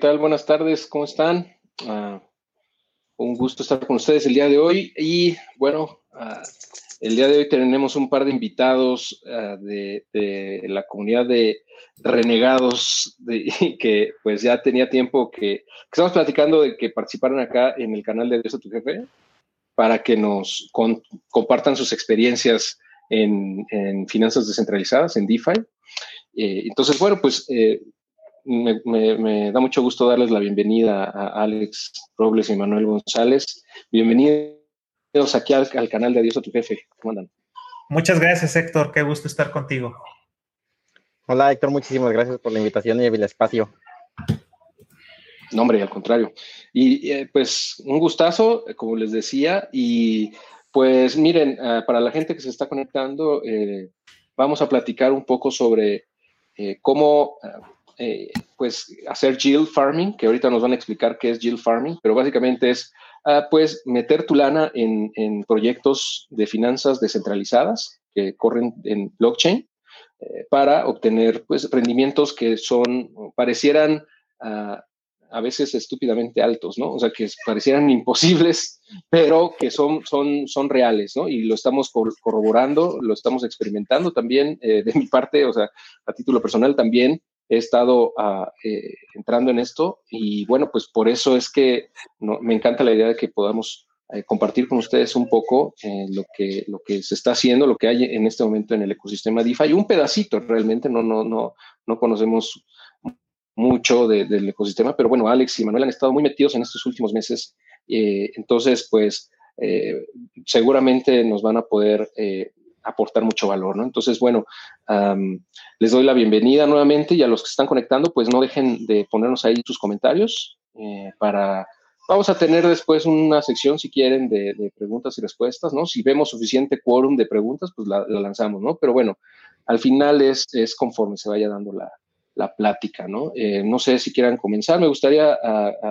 tal? Buenas tardes, ¿cómo están? Ah, un gusto estar con ustedes el día de hoy y bueno, ah, el día de hoy tenemos un par de invitados ah, de, la comunidad de renegados que pues ya tenía tiempo que, estamos platicando de que participaron acá en el canal de Dios a tu jefe para que nos compartan sus experiencias en, finanzas descentralizadas, en DeFi. Eh, entonces, bueno, pues eh, me, da mucho gusto darles la bienvenida a Alex Robles y Manuel González. Bienvenidos aquí al, canal de Adiós a tu jefe. ¿Cómo andan? Muchas gracias, Héctor. Qué gusto estar contigo. Hola, Héctor. Muchísimas gracias por la invitación y el espacio. No, hombre, al contrario. Y eh, pues un gustazo, como les decía. Y pues miren, eh, para la gente que se está conectando, eh, vamos a platicar un poco sobre cómo eh, pues hacer yield farming, que ahorita nos van a explicar qué es yield farming, pero básicamente es ah, pues meter tu lana en, proyectos de finanzas descentralizadas que corren en blockchain eh, para obtener pues rendimientos que son, parecieran ah, a veces estúpidamente altos, ¿no? O sea, que parecieran imposibles, pero que son, son, son reales, ¿no? Y lo estamos corroborando, lo estamos experimentando también eh, de mi parte, o sea, a título personal también he estado ah, eh, entrando en esto y bueno, pues por eso es que me encanta la idea de que podamos eh, compartir con ustedes un poco eh, lo, que, lo que se está haciendo, lo que hay en este momento en el ecosistema DeFi, un pedacito realmente, no, no, no, no conocemos mucho del ecosistema, pero bueno, Alex y Manuel han estado muy metidos en estos últimos meses, entonces pues seguramente nos van a poder aportar mucho valor, ¿no? Entonces, bueno, les doy la bienvenida nuevamente y a los que están conectando, pues no dejen de ponernos ahí sus comentarios eh, para... Vamos a tener después una sección, si quieren, de, preguntas y respuestas, ¿no? Si vemos suficiente quórum de preguntas, pues la, lanzamos, ¿no? Pero bueno, al final es, es conforme se vaya dando la, plática, ¿no? Eh, no sé si quieran comenzar. Me gustaría,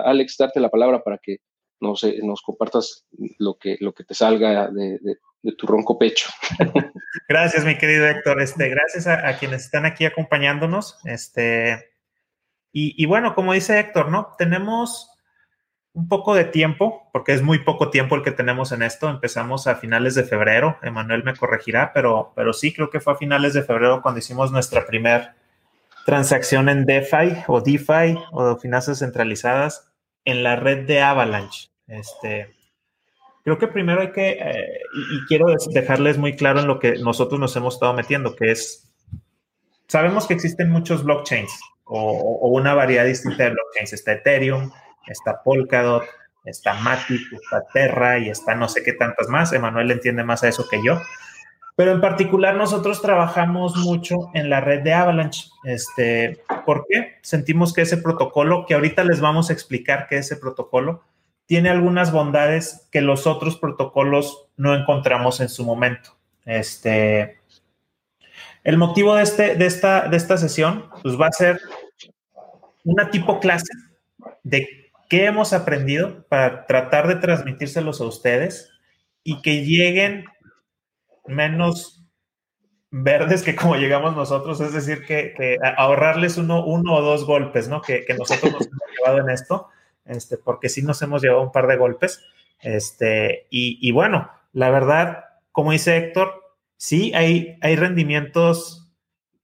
Alex, darte la palabra para que nos, nos compartas lo que, lo que te salga de, de tu ronco pecho. Gracias, mi querido Héctor. Este, gracias a, quienes están aquí acompañándonos. Este, y, bueno, como dice Héctor, ¿no? Tenemos un poco de tiempo, porque es muy poco tiempo el que tenemos en esto. Empezamos a finales de febrero. Emanuel me corregirá, pero, pero sí, creo que fue a finales de febrero cuando hicimos nuestra primera transacción en DeFi o DeFi o finanzas centralizadas en la red de Avalanche. Este, Creo que primero hay que, eh, y, quiero dejarles muy claro en lo que nosotros nos hemos estado metiendo, que es, sabemos que existen muchos blockchains o, una variedad distinta de blockchains. Está Ethereum, está Polkadot, está Matic, está Terra y está no sé qué tantas más. Emanuel entiende más a eso que yo. Pero en particular nosotros trabajamos mucho en la red de Avalanche. Este, ¿Por qué? Sentimos que ese protocolo, que ahorita les vamos a explicar qué es ese protocolo, tiene algunas bondades que los otros protocolos no encontramos en su momento. Este, el motivo de, este, de, esta, de esta sesión pues va a ser una tipo clase de qué hemos aprendido para tratar de transmitírselos a ustedes y que lleguen menos verdes que como llegamos nosotros, es decir, que, ahorrarles uno, uno o dos golpes, ¿no? Que, que nosotros nos hemos llevado en esto este, porque sí nos hemos llevado un par de golpes. Este, y, bueno, la verdad, como dice Héctor, sí hay, hay rendimientos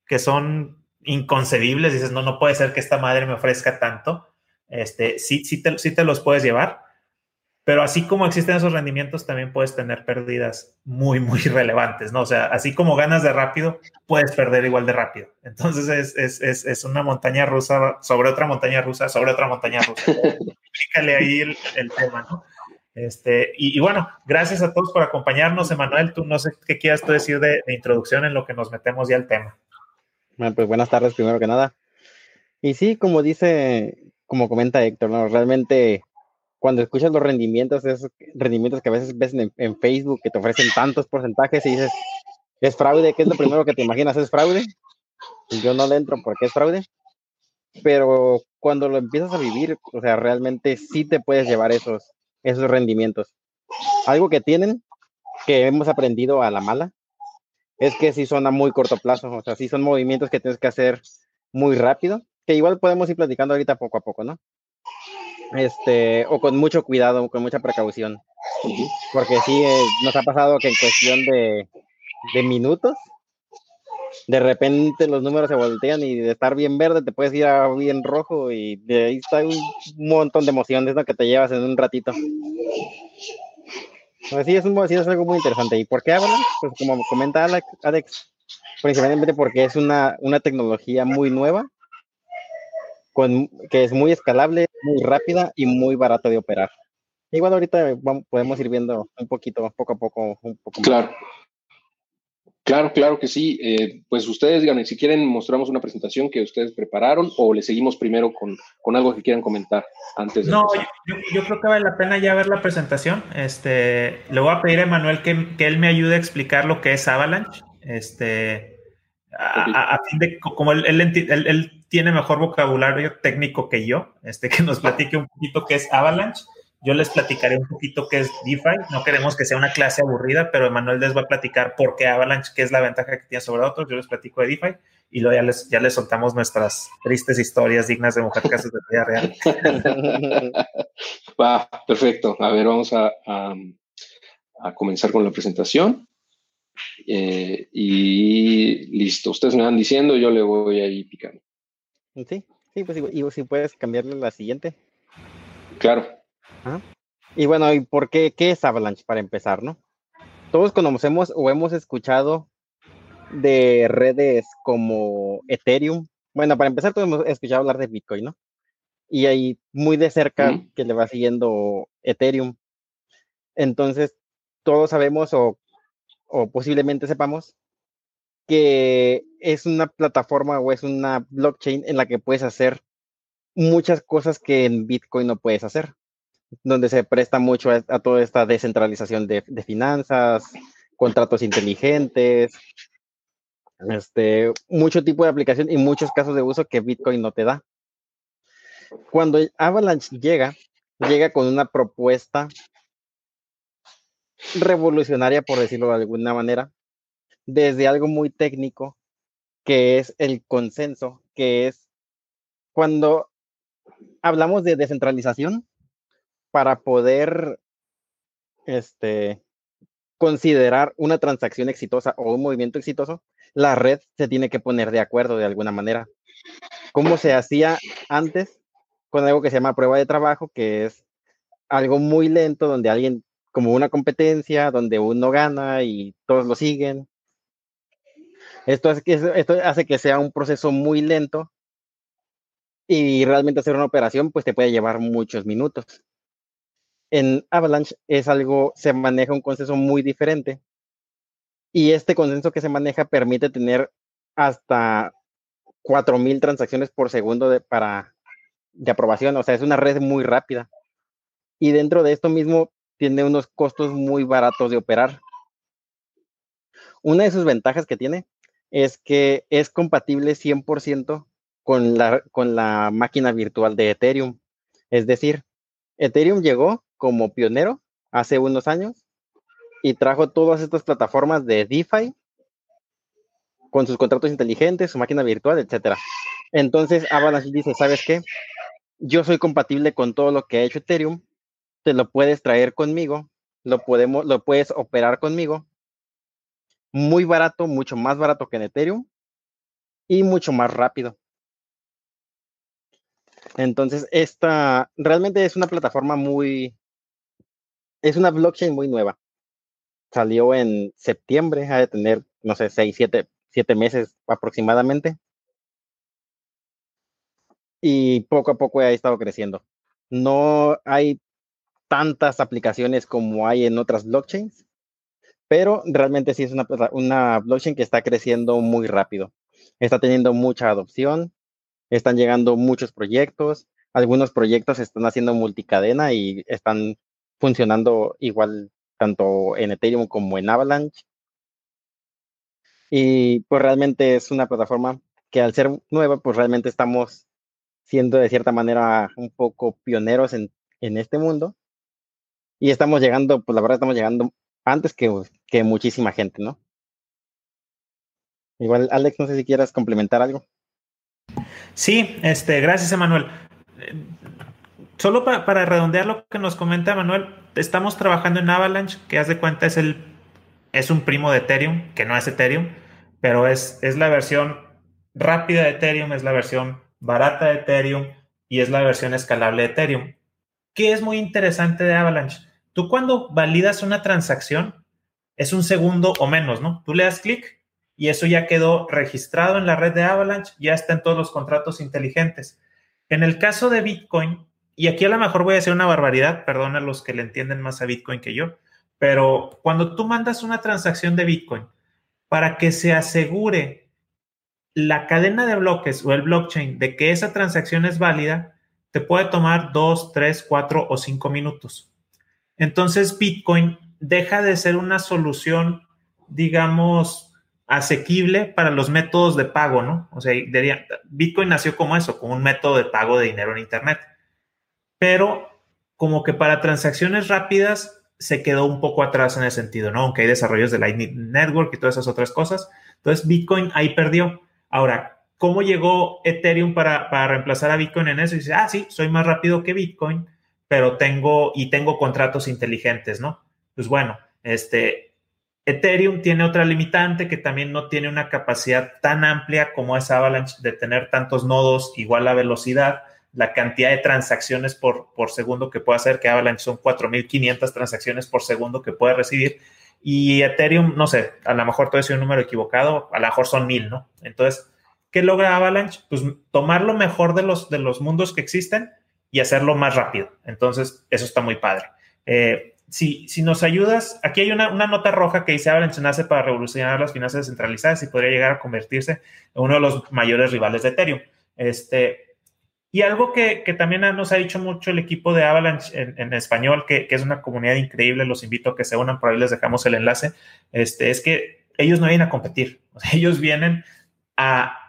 que son inconcebibles. Dices, no, no puede ser que esta madre me ofrezca tanto. Este, sí, sí te, sí te los puedes llevar. Pero así como existen esos rendimientos, también puedes tener pérdidas muy, muy relevantes, ¿no? O sea, así como ganas de rápido, puedes perder igual de rápido. Entonces es, es, es, es una montaña rusa sobre otra montaña rusa, sobre otra montaña rusa. Explícale ahí el, el, tema, ¿no? Este, y, y, bueno, gracias a todos por acompañarnos. Emanuel, tú no sé qué quieras tú decir de, de introducción en lo que nos metemos ya al tema. Bueno, pues buenas tardes, primero que nada. Y sí, como dice, como comenta Héctor, ¿no? Realmente cuando escuchas los rendimientos, esos rendimientos que a veces ves en, Facebook que te ofrecen tantos porcentajes y dices, es fraude, ¿qué es lo primero que te imaginas? ¿Es fraude? Yo no le entro porque es fraude. Pero cuando lo empiezas a vivir, o sea, realmente sí te puedes llevar esos, esos rendimientos. Algo que tienen, que hemos aprendido a la mala, es que sí son a muy corto plazo, o sea, sí son movimientos que tienes que hacer muy rápido, que igual podemos ir platicando ahorita poco a poco, ¿no? Este, o con mucho cuidado, con mucha precaución. Porque sí, eh, nos ha pasado que en cuestión de, de minutos, de repente los números se voltean y de estar bien verde te puedes ir a bien rojo y de ahí está un montón de emociones que te llevas en un ratito. Pues sí, es, un, es algo muy interesante. ¿Y por qué hablan? Pues como comenta Alex, principalmente porque es una, una tecnología muy nueva, con, que es muy escalable, muy rápida y muy barata de operar. Igual ahorita podemos ir viendo un poquito, poco a poco, un poco más. Claro. Claro, claro que sí. Eh, pues ustedes, díganme, si quieren, mostramos una presentación que ustedes prepararon o le seguimos primero con, con algo que quieran comentar antes de. No, yo, yo, creo que vale la pena ya ver la presentación. Este, le voy a pedir a Emanuel que, que él me ayude a explicar lo que es Avalanche. Este, a, fin de, como él, él, él, tiene mejor vocabulario técnico que yo, este, que nos platique un poquito qué es Avalanche yo les platicaré un poquito qué es DeFi. No queremos que sea una clase aburrida, pero Emanuel les va a platicar por qué Avalanche, qué es la ventaja que tiene sobre otros. Yo les platico de DeFi y luego ya les, ya les soltamos nuestras tristes historias dignas de mujer casos de vida real. Va, perfecto. A ver, vamos a, a, comenzar con la presentación. Eh, y listo. Ustedes me van diciendo, yo le voy ahí picando. Sí, sí, pues y si puedes cambiarle la siguiente. Claro. Y bueno, ¿y por qué, qué es Avalanche para empezar, no? Todos conocemos o hemos escuchado de redes como Ethereum. Bueno, para empezar, todos hemos escuchado hablar de Bitcoin, ¿no? Y ahí muy de cerca que le va siguiendo Ethereum. Entonces, todos sabemos o, o posiblemente sepamos que es una plataforma o es una blockchain en la que puedes hacer muchas cosas que en Bitcoin no puedes hacer donde se presta mucho a, toda esta descentralización de, finanzas, contratos inteligentes, este, mucho tipo de aplicación y muchos casos de uso que Bitcoin no te da. Cuando Avalanche llega, llega con una propuesta revolucionaria, por decirlo de alguna manera, desde algo muy técnico, que es el consenso, que es cuando hablamos de descentralización, para poder este, considerar una transacción exitosa o un movimiento exitoso, la red se tiene que poner de acuerdo de alguna manera. Como se hacía antes con algo que se llama prueba de trabajo, que es algo muy lento, donde alguien, como una competencia, donde uno gana y todos lo siguen. Esto, es, esto hace que sea un proceso muy lento y realmente hacer una operación pues te puede llevar muchos minutos en Avalanche es algo, se maneja un consenso muy diferente. Y este consenso que se maneja permite tener hasta 4.000 transacciones por segundo de, para, de aprobación. O sea, es una red muy rápida. Y dentro de esto mismo tiene unos costos muy baratos de operar. Una de sus ventajas que tiene es que es compatible 100% con la, con la máquina virtual de Ethereum. Es decir, Ethereum llegó como pionero hace unos años y trajo todas estas plataformas de DeFi con sus contratos inteligentes, su máquina virtual, etcétera. Entonces Avalanche dice, ¿sabes qué? Yo soy compatible con todo lo que ha hecho Ethereum, te lo puedes traer conmigo, lo podemos, lo puedes operar conmigo, muy barato, mucho más barato que en Ethereum y mucho más rápido. Entonces, esta realmente es una plataforma muy, es una blockchain muy nueva. Salió en septiembre, ha de tener, no sé, seis, siete, siete meses aproximadamente. Y poco a poco ha estado creciendo. No hay tantas aplicaciones como hay en otras blockchains, pero realmente sí es una, una blockchain que está creciendo muy rápido. Está teniendo mucha adopción, están llegando muchos proyectos, algunos proyectos están haciendo multicadena y están funcionando igual tanto en Ethereum como en Avalanche. Y pues realmente es una plataforma que al ser nueva, pues realmente estamos siendo de cierta manera un poco pioneros en, en este mundo. Y estamos llegando, pues la verdad estamos llegando antes que, que muchísima gente, ¿no? Igual, Alex, no sé si quieras complementar algo. Sí, este, gracias, Emanuel solo para redondear lo que nos comenta Manuel, estamos trabajando en Avalanche, que haz de cuenta es el es un primo de Ethereum, que no es Ethereum, pero es, es la versión rápida de Ethereum, es la versión barata de Ethereum y es la versión escalable de Ethereum. ¿Qué es muy interesante de Avalanche? Tú cuando validas una transacción, es un segundo o menos, ¿no? Tú le das clic y eso ya quedó registrado en la red de Avalanche, ya está en todos los contratos inteligentes. En el caso de Bitcoin, y aquí a lo mejor voy a decir una barbaridad, perdón a los que le entienden más a Bitcoin que yo, pero cuando tú mandas una transacción de Bitcoin para que se asegure la cadena de bloques o el blockchain de que esa transacción es válida, te puede tomar dos, tres, cuatro o cinco minutos. Entonces Bitcoin deja de ser una solución, digamos, asequible para los métodos de pago, ¿no? O sea, Bitcoin nació como eso, como un método de pago de dinero en Internet. Pero como que para transacciones rápidas se quedó un poco atrás en ese sentido, ¿no? Aunque hay desarrollos de Lightning Network y todas esas otras cosas. Entonces, Bitcoin ahí perdió. Ahora, ¿cómo llegó Ethereum para, reemplazar a Bitcoin en eso? Y dice, ah, sí, soy más rápido que Bitcoin, pero tengo y tengo contratos inteligentes, ¿no? Pues bueno, este, Ethereum tiene otra limitante que también no tiene una capacidad tan amplia como es Avalanche de tener tantos nodos igual a velocidad la cantidad de transacciones por, por segundo que puede hacer, que Avalanche son 4.500 transacciones por segundo que puede recibir. Y Ethereum, no sé, a lo mejor todo es un número equivocado, a lo mejor son 1.000, ¿no? Entonces, ¿qué logra Avalanche? Pues tomar lo mejor de los, de los mundos que existen y hacerlo más rápido. Entonces, eso está muy padre. Eh, si, si, nos ayudas, aquí hay una, una, nota roja que dice Avalanche nace para revolucionar las finanzas descentralizadas y podría llegar a convertirse en uno de los mayores rivales de Ethereum. Este, y algo que, también nos ha dicho mucho el equipo de Avalanche en, español, que, es una comunidad increíble, los invito a que se unan, por ahí les dejamos el enlace, este, es que ellos no vienen a competir, ellos vienen a,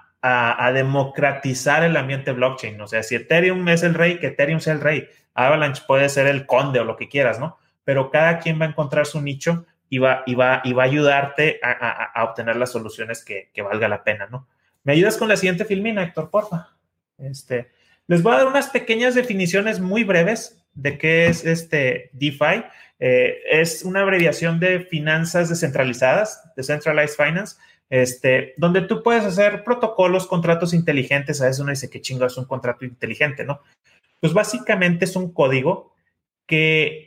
democratizar el ambiente blockchain. O sea, si Ethereum es el rey, que Ethereum sea el rey. Avalanche puede ser el conde o lo que quieras, ¿no? Pero cada quien va a encontrar su nicho y va, y va, y va a ayudarte a, obtener las soluciones que, valga la pena, ¿no? ¿Me ayudas con la siguiente filmina, Héctor, porfa? Este, les voy a dar unas pequeñas definiciones muy breves de qué es este DeFi. Eh, es una abreviación de finanzas descentralizadas, Decentralized Finance, este, donde tú puedes hacer protocolos, contratos inteligentes. A veces uno dice que chingo es un contrato inteligente, ¿no? Pues básicamente es un código que,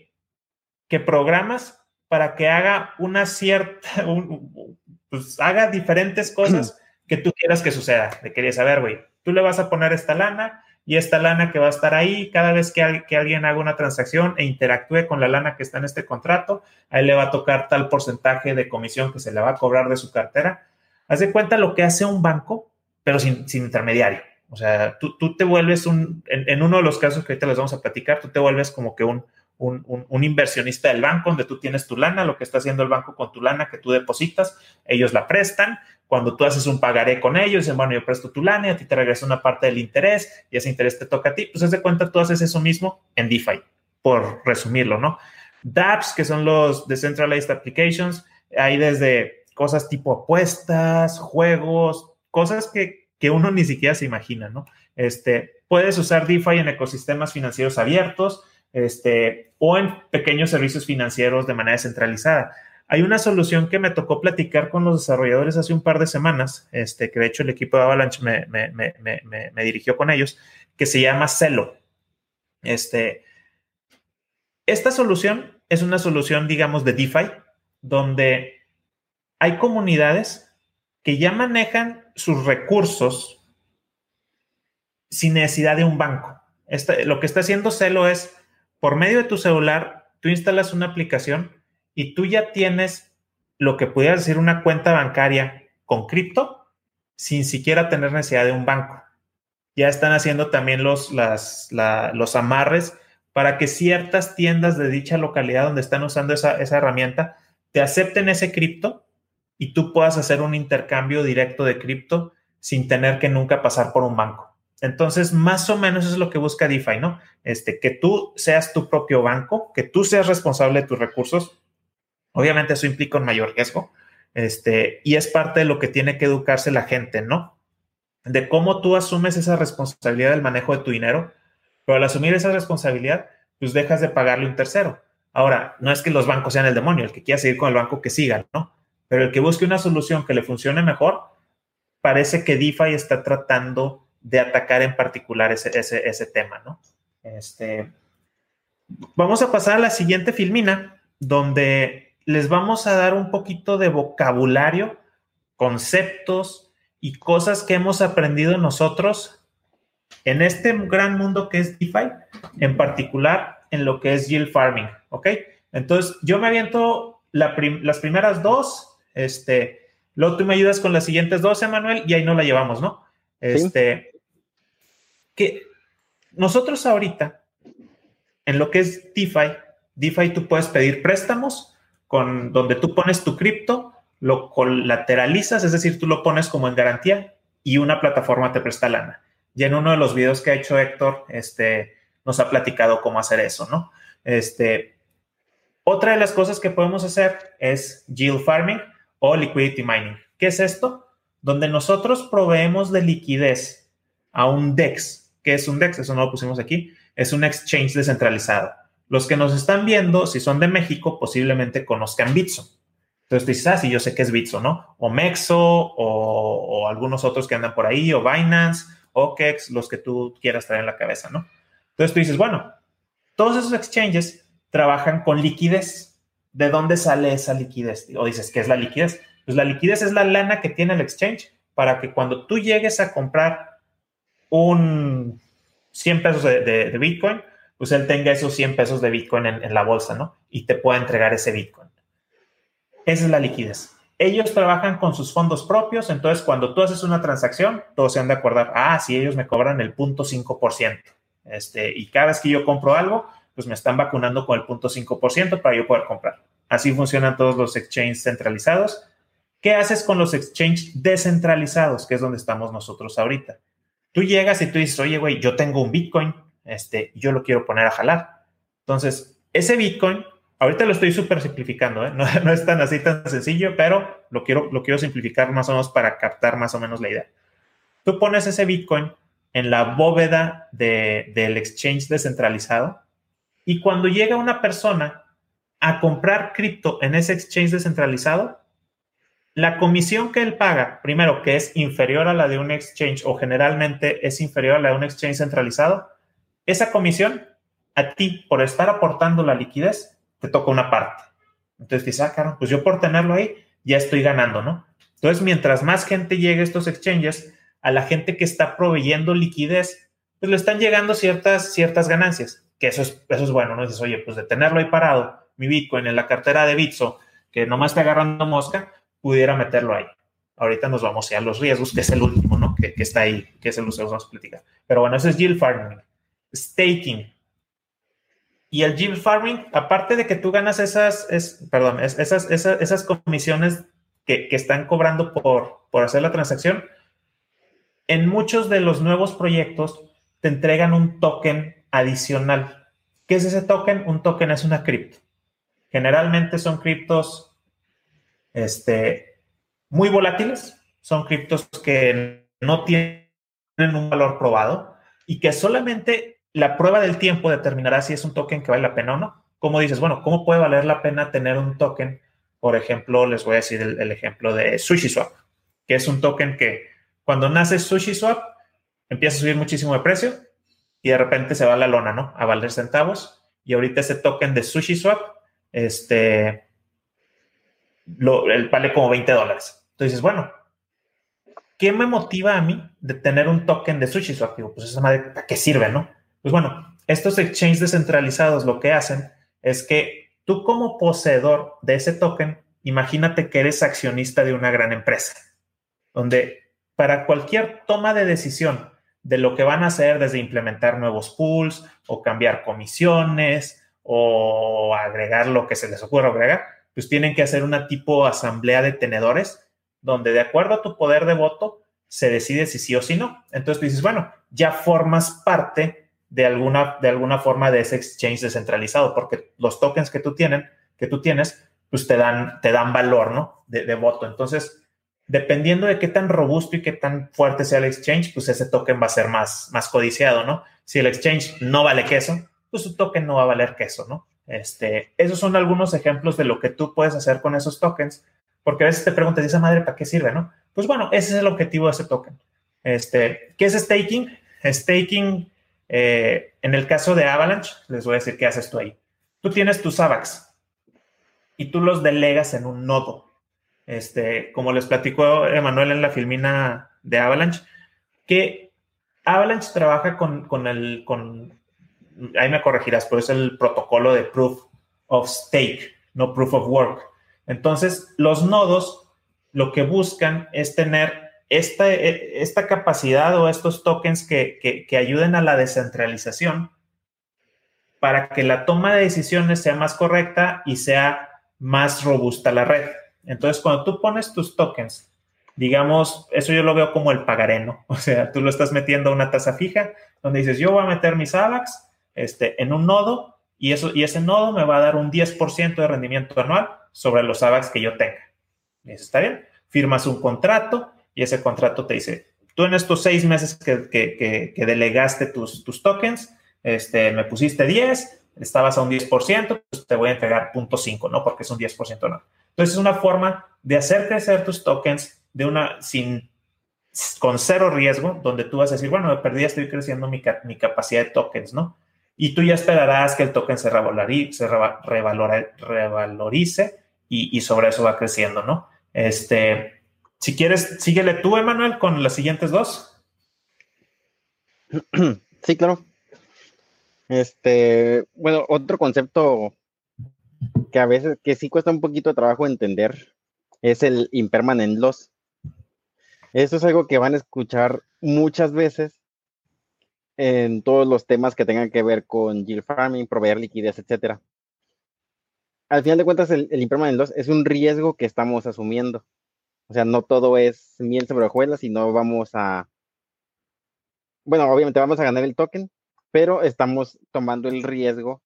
que programas para que haga una cierta, pues haga diferentes cosas que tú quieras que suceda. De quería saber, güey, tú le vas a poner esta lana, y esta lana que va a estar ahí cada vez que, alguien haga una transacción e interactúe con la lana que está en este contrato, a él le va a tocar tal porcentaje de comisión que se le va a cobrar de su cartera. Haz de cuenta lo que hace un banco, pero sin, intermediario. O sea, tú, te vuelves un, en, uno de los casos que ahorita les vamos a platicar, tú te vuelves como que un, un, inversionista del banco donde tú tienes tu lana, lo que está haciendo el banco con tu lana que tú depositas, ellos la prestan, cuando tú haces un pagaré con ellos, dicen, bueno, yo presto tu lana y a ti te regresa una parte del interés y ese interés te toca a ti, pues haz de cuenta tú haces eso mismo en DeFi, por resumirlo, ¿no? dApps, que son los Decentralized Applications, hay desde cosas tipo apuestas, juegos, cosas que, que uno ni siquiera se imagina, ¿no? Este, puedes usar DeFi en ecosistemas financieros abiertos, este, o en pequeños servicios financieros de manera centralizada. Hay una solución que me tocó platicar con los desarrolladores hace un par de semanas, este, que de hecho el equipo de Avalanche me, dirigió con ellos, que se llama Celo. Este, esta solución es una solución, digamos, de DeFi, donde hay comunidades que ya manejan sus recursos sin necesidad de un banco. Este, lo que está haciendo Celo es, por medio de tu celular, tú instalas una aplicación y tú ya tienes lo que pudiera decir una cuenta bancaria con cripto sin siquiera tener necesidad de un banco. Ya están haciendo también los, los amarres para que ciertas tiendas de dicha localidad donde están usando esa, esa herramienta te acepten ese cripto y tú puedas hacer un intercambio directo de cripto sin tener que nunca pasar por un banco. Entonces, más o menos eso es lo que busca DeFi, ¿no? Este, que tú seas tu propio banco, que tú seas responsable de tus recursos Obviamente eso implica un mayor riesgo, este, y es parte de lo que tiene que educarse la gente, ¿no? De cómo tú asumes esa responsabilidad del manejo de tu dinero, pero al asumir esa responsabilidad, pues dejas de pagarle un tercero. Ahora, no es que los bancos sean el demonio, el que quiera seguir con el banco que siga, ¿no? Pero el que busque una solución que le funcione mejor, parece que DeFi está tratando de atacar en particular ese, ese, tema, ¿no? Este, vamos a pasar a la siguiente filmina, donde les vamos a dar un poquito de vocabulario, conceptos y cosas que hemos aprendido nosotros en este gran mundo que es DeFi, en particular en lo que es yield farming, ¿ok? Entonces, yo me aviento las primeras dos, este, luego tú me ayudas con las siguientes dos, Emanuel, y ahí no la llevamos, ¿no? Este, que nosotros ahorita, en lo que es DeFi, DeFi tú puedes pedir préstamos con donde tú pones tu cripto, lo colateralizas, es decir, tú lo pones como en garantía y una plataforma te presta lana. Y en uno de los videos que ha hecho Héctor, este, nos ha platicado cómo hacer eso, ¿no? Este, otra de las cosas que podemos hacer es yield farming o liquidity mining. ¿Qué es esto? Donde nosotros proveemos de liquidez a un DEX. ¿Qué es un DEX? Eso no lo pusimos aquí. Es un exchange descentralizado. Los que nos están viendo, si son de México, posiblemente conozcan Bitso. Entonces tú dices, ah, sí, yo sé que es Bitso, ¿no? O Mexo, o, o algunos otros que andan por ahí, o Binance, OKEX, los que tú quieras traer en la cabeza, ¿no? Entonces tú dices, bueno, todos esos exchanges trabajan con liquidez. ¿De dónde sale esa liquidez? O dices, ¿qué es la liquidez? Pues la liquidez es la lana que tiene el exchange para que cuando tú llegues a comprar un 100 pesos de, Bitcoin, pues él tenga esos 100 pesos de Bitcoin en, la bolsa, ¿no? Y te pueda entregar ese Bitcoin. Esa es la liquidez ellos trabajan con sus fondos propios, entonces cuando tú haces una transacción, todos se han de acordar, ah, sí, ellos me cobran el 0.5%. Este, y cada vez que yo compro algo, pues me están vacunando con el 0.5% para yo poder comprar. Así funcionan todos los exchanges centralizados. ¿Qué haces con los exchanges descentralizados, que es donde estamos nosotros ahorita? Tú llegas y tú dices, oye, güey, yo tengo un Bitcoin, este, yo lo quiero poner a jalar. Entonces, ese Bitcoin, ahorita lo estoy súper simplificando, ¿eh? no, no, es tan así tan sencillo, pero lo quiero, lo quiero simplificar más o menos para captar más o menos la idea. Tú pones ese Bitcoin en la bóveda del exchange descentralizado y cuando llega una persona a comprar cripto en ese exchange descentralizado, la comisión que él paga, primero, que es inferior a la de un exchange o generalmente es inferior a la de un exchange centralizado, esa comisión a ti, por estar aportando la liquidez, te toca una parte. Entonces dices, ah, claro, pues yo por tenerlo ahí ya estoy ganando, ¿no? Entonces, mientras más gente llegue a estos exchanges, a la gente que está proveyendo liquidez, pues le están llegando ciertas, ciertas ganancias, que eso es, eso es bueno, ¿no? Dices, oye, pues de tenerlo ahí parado, mi Bitcoin en la cartera de Bitso, que nomás está agarrando mosca, pudiera meterlo ahí. Ahorita nos vamos a los riesgos, que es el último, ¿no? Que, está ahí, que es el que vamos a platicar. Pero bueno, eso es yield farming. Staking. Y el yield farming, aparte de que tú ganas esas, es, perdón, esas, esas, esas comisiones que, que, están cobrando por, por hacer la transacción, en muchos de los nuevos proyectos te entregan un token adicional. ¿Qué es ese token? Un token es una cripto. Generalmente son criptos este, muy volátiles, son criptos que no tienen un valor probado y que solamente la prueba del tiempo determinará si es un token que vale la pena o no. Como dices, bueno, ¿cómo puede valer la pena tener un token? Por ejemplo, les voy a decir el, ejemplo de SushiSwap, que es un token que cuando nace SushiSwap, empieza a subir muchísimo de precio y de repente se va a la lona, ¿no? A valer centavos. Y ahorita ese token de SushiSwap, este, lo, el vale como 20 dólares. Entonces, bueno, ¿qué me motiva a mí de tener un token de SushiSwap? Digo, pues esa madre, ¿para qué sirve, no? Pues bueno, estos exchanges descentralizados lo que hacen es que tú como poseedor de ese token, imagínate que eres accionista de una gran empresa, donde para cualquier toma de decisión de lo que van a hacer desde implementar nuevos pools o cambiar comisiones o agregar lo que se les ocurra agregar, pues tienen que hacer una tipo asamblea de tenedores donde de acuerdo a tu poder de voto se decide si sí o si no. Entonces dices, bueno, ya formas parte de alguna, de alguna forma de ese exchange descentralizado porque los tokens que tú, tienen, que tú tienes, pues te dan, te dan valor, ¿no? De, de voto. Entonces, dependiendo de qué tan robusto y qué tan fuerte sea el exchange, pues ese token va a ser más, más codiciado, ¿no? Si el exchange no vale queso, pues su token no va a valer queso, ¿no? Este, esos son algunos ejemplos de lo que tú puedes hacer con esos tokens, porque a veces te preguntas, ¿y esa madre para qué sirve? Pues bueno, ese es el objetivo de ese token. Este, ¿Qué es staking? Staking, eh, en el caso de Avalanche, les voy a decir qué haces tú ahí. Tú tienes tus AVAX y tú los delegas en un nodo. Este, como les platicó Emanuel en la filmina de Avalanche, que Avalanche trabaja con, con el, con, ahí me corregirás, pero es el protocolo de Proof of Stake, no Proof of Work. Entonces, los nodos lo que buscan es tener esta, esta capacidad o estos tokens que, que ayuden a la descentralización para que la toma de decisiones sea más correcta y sea más robusta la red. Entonces, cuando tú pones tus tokens, digamos, eso yo lo veo como el pagaré, ¿no? O sea, tú lo estás metiendo a una tasa fija donde dices, yo voy a meter mis AVAX este, en un nodo y, eso, y ese nodo me va a dar un 10% de rendimiento anual sobre los AVAX que yo tenga. Eso está bien. Firmas un contrato y ese contrato te dice, tú en estos seis meses que, que, que, delegaste tus, tus, tokens, este, me pusiste 10, estabas a un 10%, pues te voy a entregar 0.5, ¿no? Porque es un 10% anual. Entonces es una forma de hacer crecer tus tokens de una, sin, con cero riesgo, donde tú vas a decir, bueno, me perdí, estoy creciendo mi, mi capacidad de tokens, ¿no? Y tú ya esperarás que el token se, revalorice, revalorice y, sobre eso va creciendo, ¿no? Este, si quieres, síguele tú, Emanuel, con las siguientes dos. Sí, claro. Este, bueno, otro concepto que a veces, que sí cuesta un poquito de trabajo entender, es el impermanent loss. Esto es algo que van a escuchar muchas veces en todos los temas que tengan que ver con yield farming, proveer liquidez, etcétera. Al final de cuentas, el, el impermanent loss es un riesgo que estamos asumiendo. O sea, no todo es miel sobre hojuelas y no vamos a. Bueno, obviamente vamos a ganar el token, pero estamos tomando el riesgo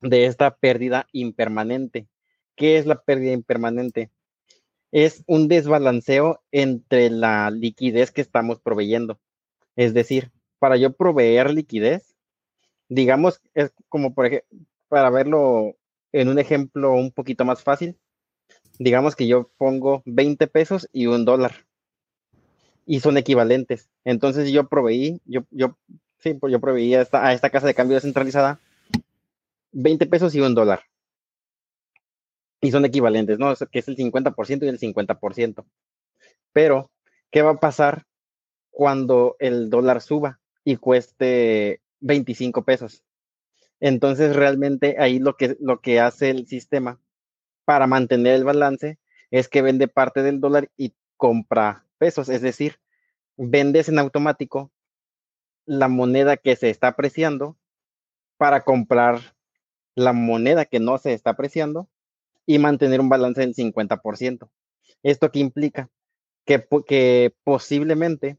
de esta pérdida impermanente. ¿Qué es la pérdida impermanente? Es un desbalanceo entre la liquidez que estamos proveyendo. Es decir, para yo proveer liquidez, digamos, es como por ejemplo, para verlo en un ejemplo un poquito más fácil, digamos que yo pongo 20 pesos y un dólar y son equivalentes. Entonces yo proveí, yo, yo, sí, pues yo proveí a esta, a esta casa de cambio descentralizada 20 pesos y un dólar. Y son equivalentes, ¿no? Que es el 50% y el 50%. Pero, ¿qué va a pasar cuando el dólar suba? Y cueste 25 pesos. Entonces, realmente ahí lo que, lo que hace el sistema para mantener el balance es que vende parte del dólar y compra pesos, es decir, vendes en automático la moneda que se está apreciando para comprar la moneda que no se está apreciando y mantener un balance del 50%. ¿Esto qué implica? Que, que posiblemente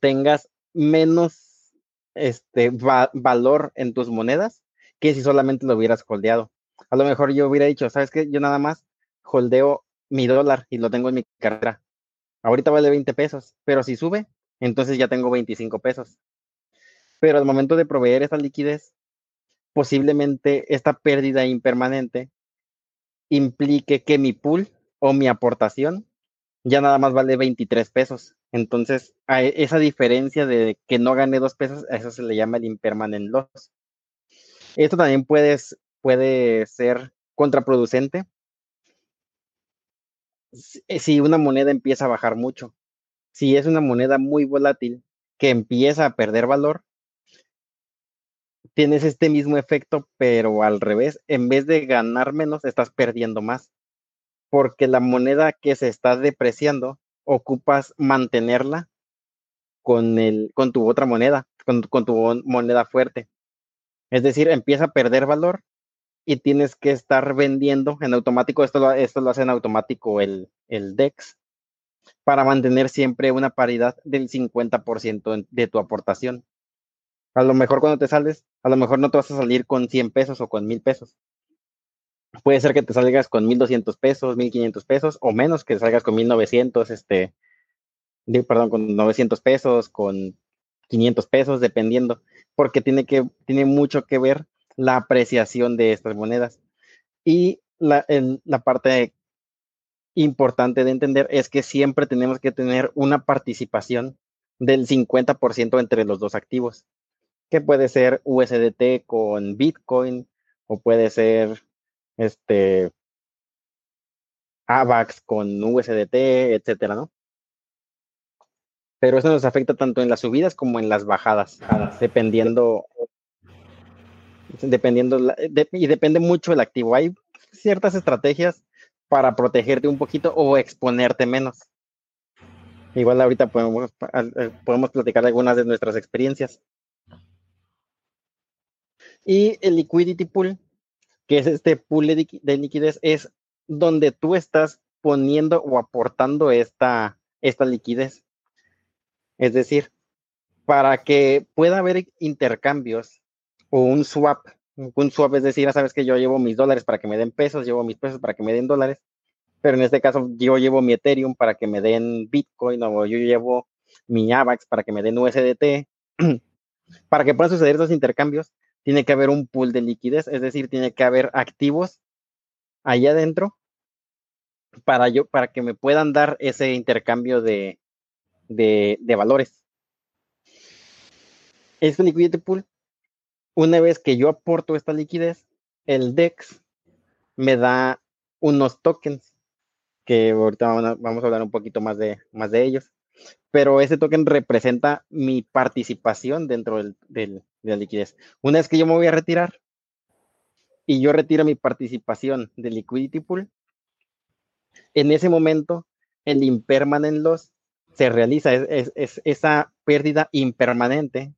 tengas menos este, valor en tus monedas que si solamente lo hubieras holdeado. A lo mejor yo hubiera dicho, ¿sabes qué? Yo nada más holdeo mi dólar y lo tengo en mi cartera. Ahorita vale 20 pesos, pero si sube, entonces ya tengo 25 pesos. Pero al momento de proveer esa liquidez, posiblemente esta pérdida impermanente implique que mi pool o mi aportación ya nada más vale 23 pesos. Entonces, e, esa diferencia de que no gane dos pesos, a eso se le llama el impermanent loss. Esto también puede, puede ser contraproducente si una moneda empieza a bajar mucho. Si es una moneda muy volátil que empieza a perder valor, tienes este mismo efecto, pero al revés, en vez de ganar menos, estás perdiendo más porque la moneda que se está depreciando ocupas mantenerla con, el, con tu otra moneda, con, tu moneda fuerte. Es decir, empieza a perder valor y tienes que estar vendiendo en automático, esto lo, esto lo hace en automático el, el DEX, para mantener siempre una paridad del 50% de tu aportación. A lo mejor cuando te sales, a lo mejor no te vas a salir con 100 pesos o con 1000 pesos, puede ser que te salgas con 1200 pesos, 1500 pesos o menos que salgas con 1900, este, perdón, con 900 pesos, con 500 pesos, dependiendo, porque tiene, que, tiene mucho que ver la apreciación de estas monedas. Y la, la parte importante de entender es que siempre tenemos que tener una participación del 50% entre los dos activos, que puede ser USDT con Bitcoin o puede ser este AVAX con USDT, etcétera, ¿no? Pero eso nos afecta tanto en las subidas como en las bajadas, dependiendo dependiendo y depende mucho el activo. Hay ciertas estrategias para protegerte un poquito o exponerte menos. Igual ahorita podemos, eh, podemos platicar algunas de nuestras experiencias. Y el liquidity pool, que es este pool de, liquidez, es donde tú estás poniendo o aportando esta, liquidez. Es decir, para que pueda haber intercambios o un swap, un swap es decir, ya sabes que yo llevo mis dólares para que me den pesos, llevo mis pesos para que me den dólares, pero en este caso yo llevo mi Ethereum para que me den Bitcoin o yo llevo mi AVAX para que me den USDT. para que puedan suceder esos intercambios, tiene que haber un pool de liquidez, es decir, tiene que haber activos ahí adentro para, yo, para que me puedan dar ese intercambio de, de, valores. Este liquidity pool, una vez que yo aporto esta liquidez, el DEX me da unos tokens que ahorita vamos a, hablar un poquito más de, más de ellos. Pero ese token representa mi participación dentro del, de la liquidez. Una vez que yo me voy a retirar y yo retiro mi participación del liquidity pool, en ese momento el impermanent loss se realiza, es, es, esa pérdida impermanente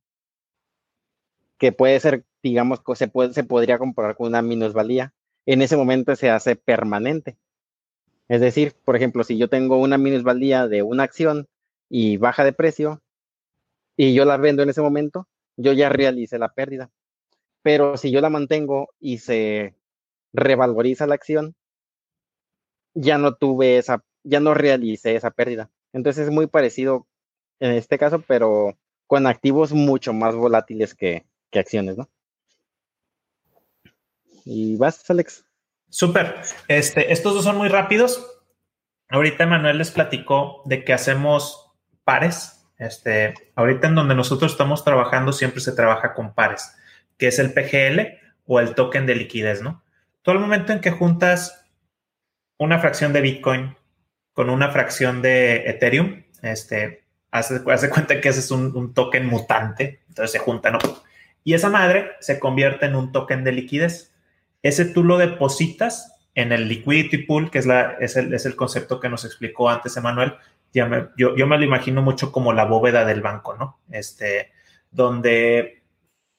que puede ser, digamos, se, puede, se podría comparar con una minusvalía. En ese momento se hace permanente. Es decir, por ejemplo, si yo tengo una minusvalía de una acción y baja de precio y yo la vendo en ese momento, yo ya realicé la pérdida. Pero si yo la mantengo y se revaloriza la acción, ya no tuve esa, ya no realicé esa pérdida. Entonces es muy parecido en este caso, pero con activos mucho más volátiles que, que acciones, ¿no? Y vas, Alex. Súper. Este, estos dos son muy rápidos. Ahorita Manuel les platicó de que hacemos pares. Este, ahorita en donde nosotros estamos trabajando siempre se trabaja con pares, que es el PGL o el token de liquidez, ¿no? Todo el momento en que juntas una fracción de Bitcoin con una fracción de Ethereum, este, hace, hace cuenta que ese es un, token mutante, entonces se junta, ¿no? Y esa madre se convierte en un token de liquidez. Ese tú lo depositas en el liquidity pool, que es, la, es, el, es el concepto que nos explicó antes Emanuel. Ya me, yo, yo, me lo imagino mucho como la bóveda del banco, ¿no? Este, donde,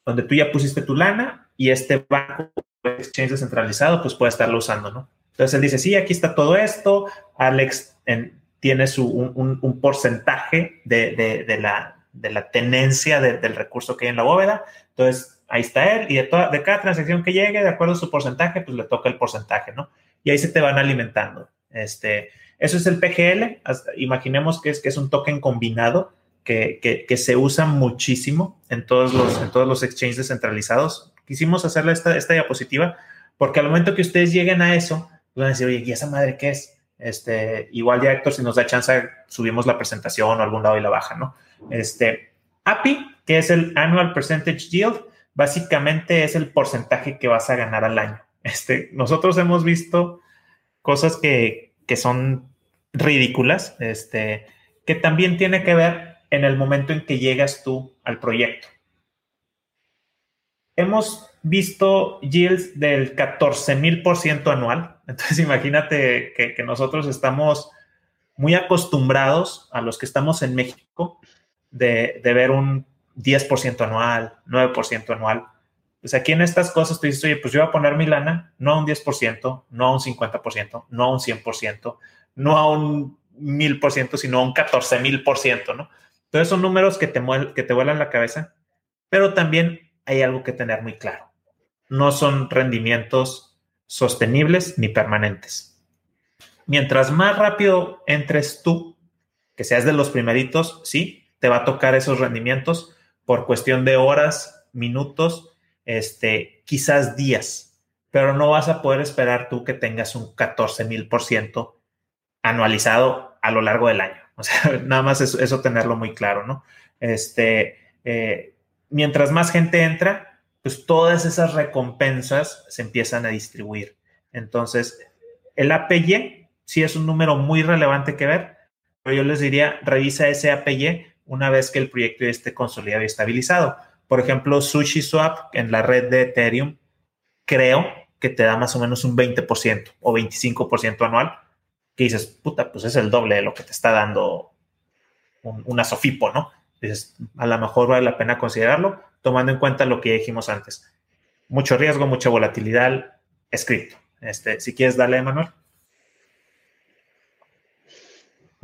donde tú ya pusiste tu lana y este banco, exchange descentralizado, pues puede estarlo usando, ¿no? Entonces él dice, sí, aquí está todo esto, Alex en, tiene su, un, porcentaje de, de, de, la, de la tenencia del recurso que hay en la bóveda, entonces ahí está él, y de, toda, de cada transacción que llegue, de acuerdo a su porcentaje, pues le toca el porcentaje, ¿no? Y ahí se te van alimentando. Este, eso es el PGL, imaginemos que es, que es un token combinado que, que, se usa muchísimo en todos los, en todos los exchanges descentralizados. Quisimos hacerle esta, esta diapositiva porque al momento que ustedes lleguen a eso, van a decir, oye, ¿y esa madre qué es? Este, igual ya Héctor, si nos da chance, subimos la presentación o algún lado y la baja, ¿no? Este, API, que es el Annual Percentage Yield, básicamente es el porcentaje que vas a ganar al año. Este, nosotros hemos visto cosas que, que son ridículas, este, que también tiene que ver en el momento en que llegas tú al proyecto. Hemos visto yields del 14 mil por ciento anual. Entonces, imagínate que, que, nosotros estamos muy acostumbrados a los que estamos en México de, de ver un 10% anual, 9% anual. Pues aquí en estas cosas tú dices, oye, pues yo voy a poner mi lana no a un 10%, no a un 50%, no a un 100%, no a un 1000%, sino a un 14 mil por ciento, ¿no? Entonces son números que te, que te vuelan la cabeza, pero también hay algo que tener muy claro. No son rendimientos sostenibles ni permanentes. Mientras más rápido entres tú, que seas de los primeritos, sí, te va a tocar esos rendimientos, por cuestión de horas, minutos, este, quizás días, pero no vas a poder esperar tú que tengas un 14 mil por ciento anualizado a lo largo del año. O sea, nada más eso, tenerlo muy claro, ¿no? Este, eh, mientras más gente entra, pues todas esas recompensas se empiezan a distribuir. Entonces, el APY sí es un número muy relevante que ver, pero yo les diría, revisa ese APY una vez que el proyecto esté consolidado y estabilizado. Por ejemplo, SushiSwap en la red de Ethereum, creo que te da más o menos un 20% o 25% anual, que dices, puta, pues es el doble de lo que te está dando una Sofipo, ¿no? Dices, a lo mejor vale la pena considerarlo, tomando en cuenta lo que dijimos antes. Mucho riesgo, mucha volatilidad, escrito. Este, si quieres, dale, Manuel.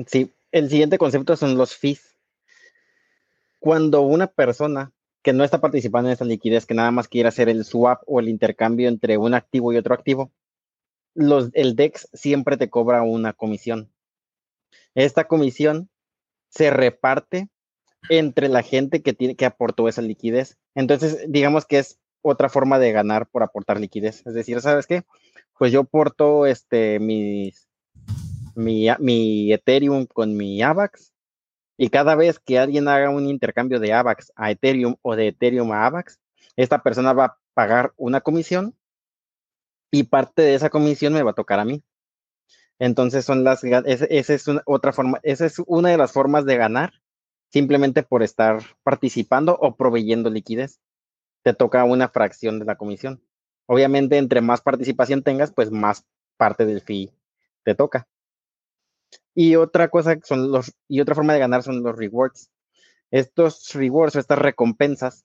Sí, el siguiente concepto son los fees. Cuando una persona que no está participando en esta liquidez, que nada más quiere hacer el swap o el intercambio entre un activo y otro activo, los, el DEX siempre te cobra una comisión. Esta comisión se reparte entre la gente que, tiene, que aportó esa liquidez. Entonces, digamos que es otra forma de ganar por aportar liquidez. Es decir, ¿sabes qué? Pues yo aporto este, mi, mi Ethereum con mi AVAX y cada vez que alguien haga un intercambio de AVAX a Ethereum o de Ethereum a AVAX, esta persona va a pagar una comisión y parte de esa comisión me va a tocar a mí. Entonces son las esa es una, otra forma, esa es una de las formas de ganar simplemente por estar participando o proveyendo liquidez. Te toca una fracción de la comisión. Obviamente, entre más participación tengas, pues más parte del fee te toca. Y otra cosa son los, y otra forma de ganar son los rewards. Estos rewards o estas recompensas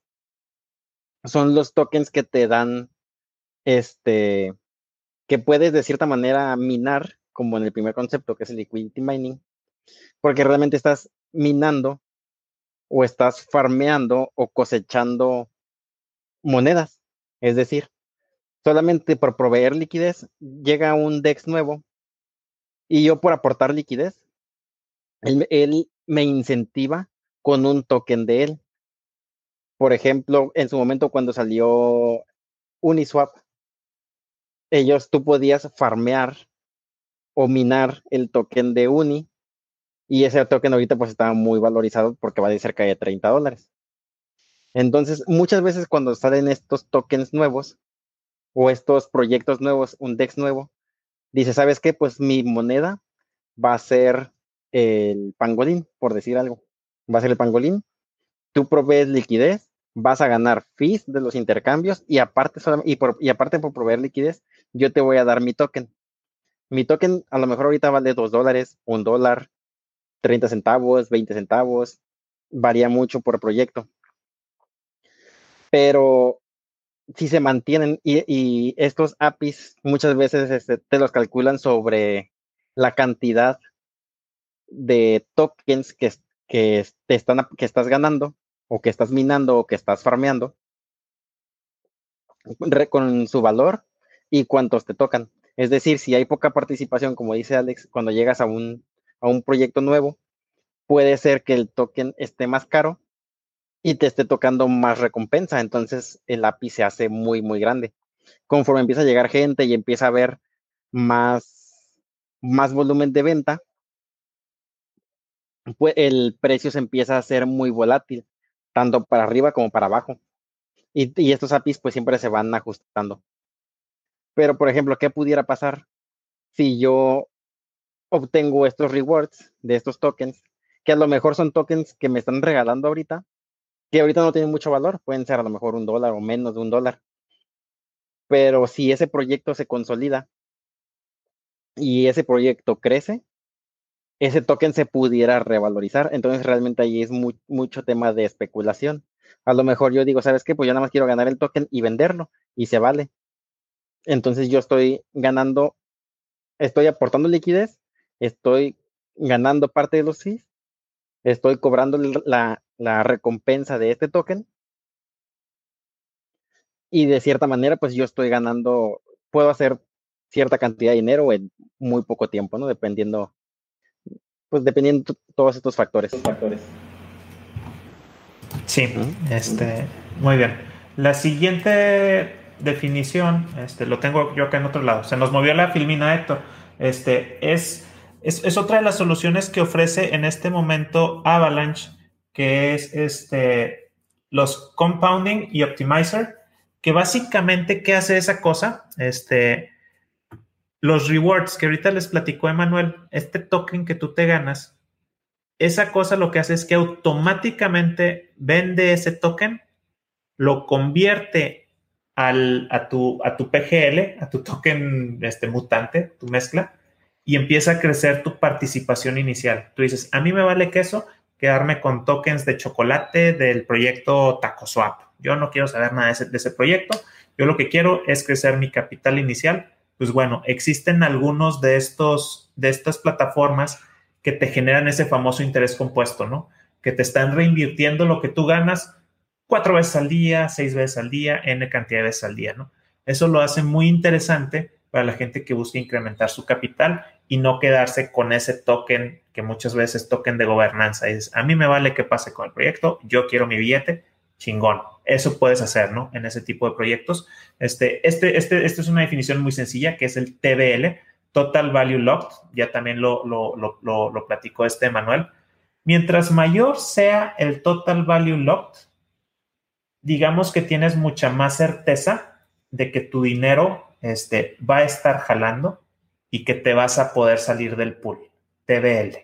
son los tokens que te dan, este, que puedes de cierta manera minar, como en el primer concepto, que es el liquidity mining, porque realmente estás minando o estás farmeando o cosechando monedas. Es decir, solamente por proveer liquidez llega un DEX nuevo y yo por aportar liquidez, él, me incentiva con un token de él. Por ejemplo, en su momento cuando salió Uniswap, ellos tú podías farmear o minar el token de Uni y ese token ahorita pues está muy valorizado porque vale cerca de 30 dólares. Entonces, muchas veces cuando salen estos tokens nuevos o estos proyectos nuevos, un DEX nuevo, dice, ¿sabes qué? Pues mi moneda va a ser el pangolín, por decir algo. Va a ser el pangolín. Tú provees liquidez, vas a ganar fees de los intercambios y aparte, y, por, y aparte por proveer liquidez, yo te voy a dar mi token. Mi token a lo mejor ahorita vale dos dólares, un dólar, 30 centavos, 20 centavos, varía mucho por proyecto. Pero si se mantienen y, estos APIs muchas veces este, te los calculan sobre la cantidad de tokens que, que, te están, que estás ganando o que estás minando o que estás farmeando con su valor y cuántos te tocan. Es decir, si hay poca participación, como dice Alex, cuando llegas a un, a un proyecto nuevo, puede ser que el token esté más caro y te esté tocando más recompensa. Entonces el API se hace muy, muy grande. Conforme empieza a llegar gente y empieza a haber más, más volumen de venta, pues el precio se empieza a hacer muy volátil, tanto para arriba como para abajo. Y, y estos APIs pues siempre se van ajustando. Pero, por ejemplo, ¿qué pudiera pasar si yo obtengo estos rewards de estos tokens, que a lo mejor son tokens que me están regalando ahorita, que ahorita no tienen mucho valor, pueden ser a lo mejor un dólar o menos de un dólar. Pero si ese proyecto se consolida y ese proyecto crece, ese token se pudiera revalorizar. Entonces realmente ahí es mucho tema de especulación. A lo mejor yo digo, ¿sabes qué? Pues yo nada más quiero ganar el token y venderlo y se vale. Entonces yo estoy ganando, estoy aportando liquidez, estoy ganando parte de los fees, estoy cobrando la, la recompensa de este token. Y de cierta manera, pues yo estoy ganando, puedo hacer cierta cantidad de dinero en muy poco tiempo, ¿no? Dependiendo, pues dependiendo todos estos factores. factores. Sí, este, muy bien. La siguiente definición, este, lo tengo yo acá en otro lado. Se nos movió la filmina, Héctor. Este, es, es, otra de las soluciones que ofrece en este momento Avalanche, que es este, los Compounding y Optimizer, que básicamente, ¿qué hace esa cosa? Este, los rewards que ahorita les platicó Emanuel, este token que tú te ganas, esa cosa lo que hace es que automáticamente vende ese token, lo convierte al, a, tu, a tu PGL, a tu token este, mutante, tu mezcla, y empieza a crecer tu participación inicial. Tú dices, a mí me vale queso quedarme con tokens de chocolate del proyecto TacoSwap. Yo no quiero saber nada de ese, de ese proyecto. Yo lo que quiero es crecer mi capital inicial. Pues bueno, existen algunos de estos, de estas plataformas que te generan ese famoso interés compuesto, ¿no? Que te están reinvirtiendo lo que tú ganas cuatro veces al día, seis veces al día, n cantidad de veces al día, ¿no? Eso lo hace muy interesante para la gente que busca incrementar su capital y no quedarse con ese token que muchas veces es token de gobernanza. Es, a mí me vale que pase con el proyecto, yo quiero mi billete, chingón. Eso puedes hacer, ¿no? En ese tipo de proyectos. Este, este, este, esta es una definición muy sencilla que es el TBL, Total Value Locked, ya también lo, lo, lo, lo platicó este Manuel. Mientras mayor sea el Total Value Locked, digamos que tienes mucha más certeza de que tu dinero este, va a estar jalando y que te vas a poder salir del pool, TBL.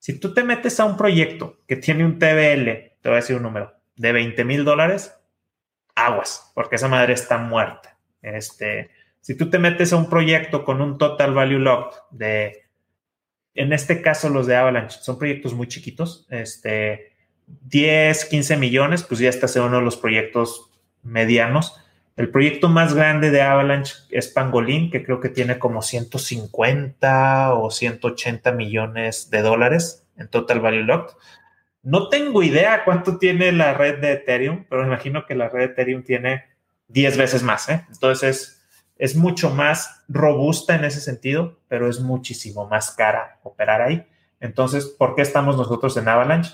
Si tú te metes a un proyecto que tiene un TBL, te voy a decir un número, de 20 mil dólares, aguas, porque esa madre está muerta. Este, si tú te metes a un proyecto con un total value locked de, en este caso los de Avalanche, son proyectos muy chiquitos, este, 10, 15 millones, pues ya está en uno de los proyectos medianos. El proyecto más grande de Avalanche es Pangolin, que creo que tiene como 150 o 180 millones de dólares en total value locked. No tengo idea cuánto tiene la red de Ethereum, pero me imagino que la red de Ethereum tiene 10 veces más. ¿eh? Entonces, es mucho más robusta en ese sentido, pero es muchísimo más cara operar ahí. Entonces, ¿por qué estamos nosotros en Avalanche?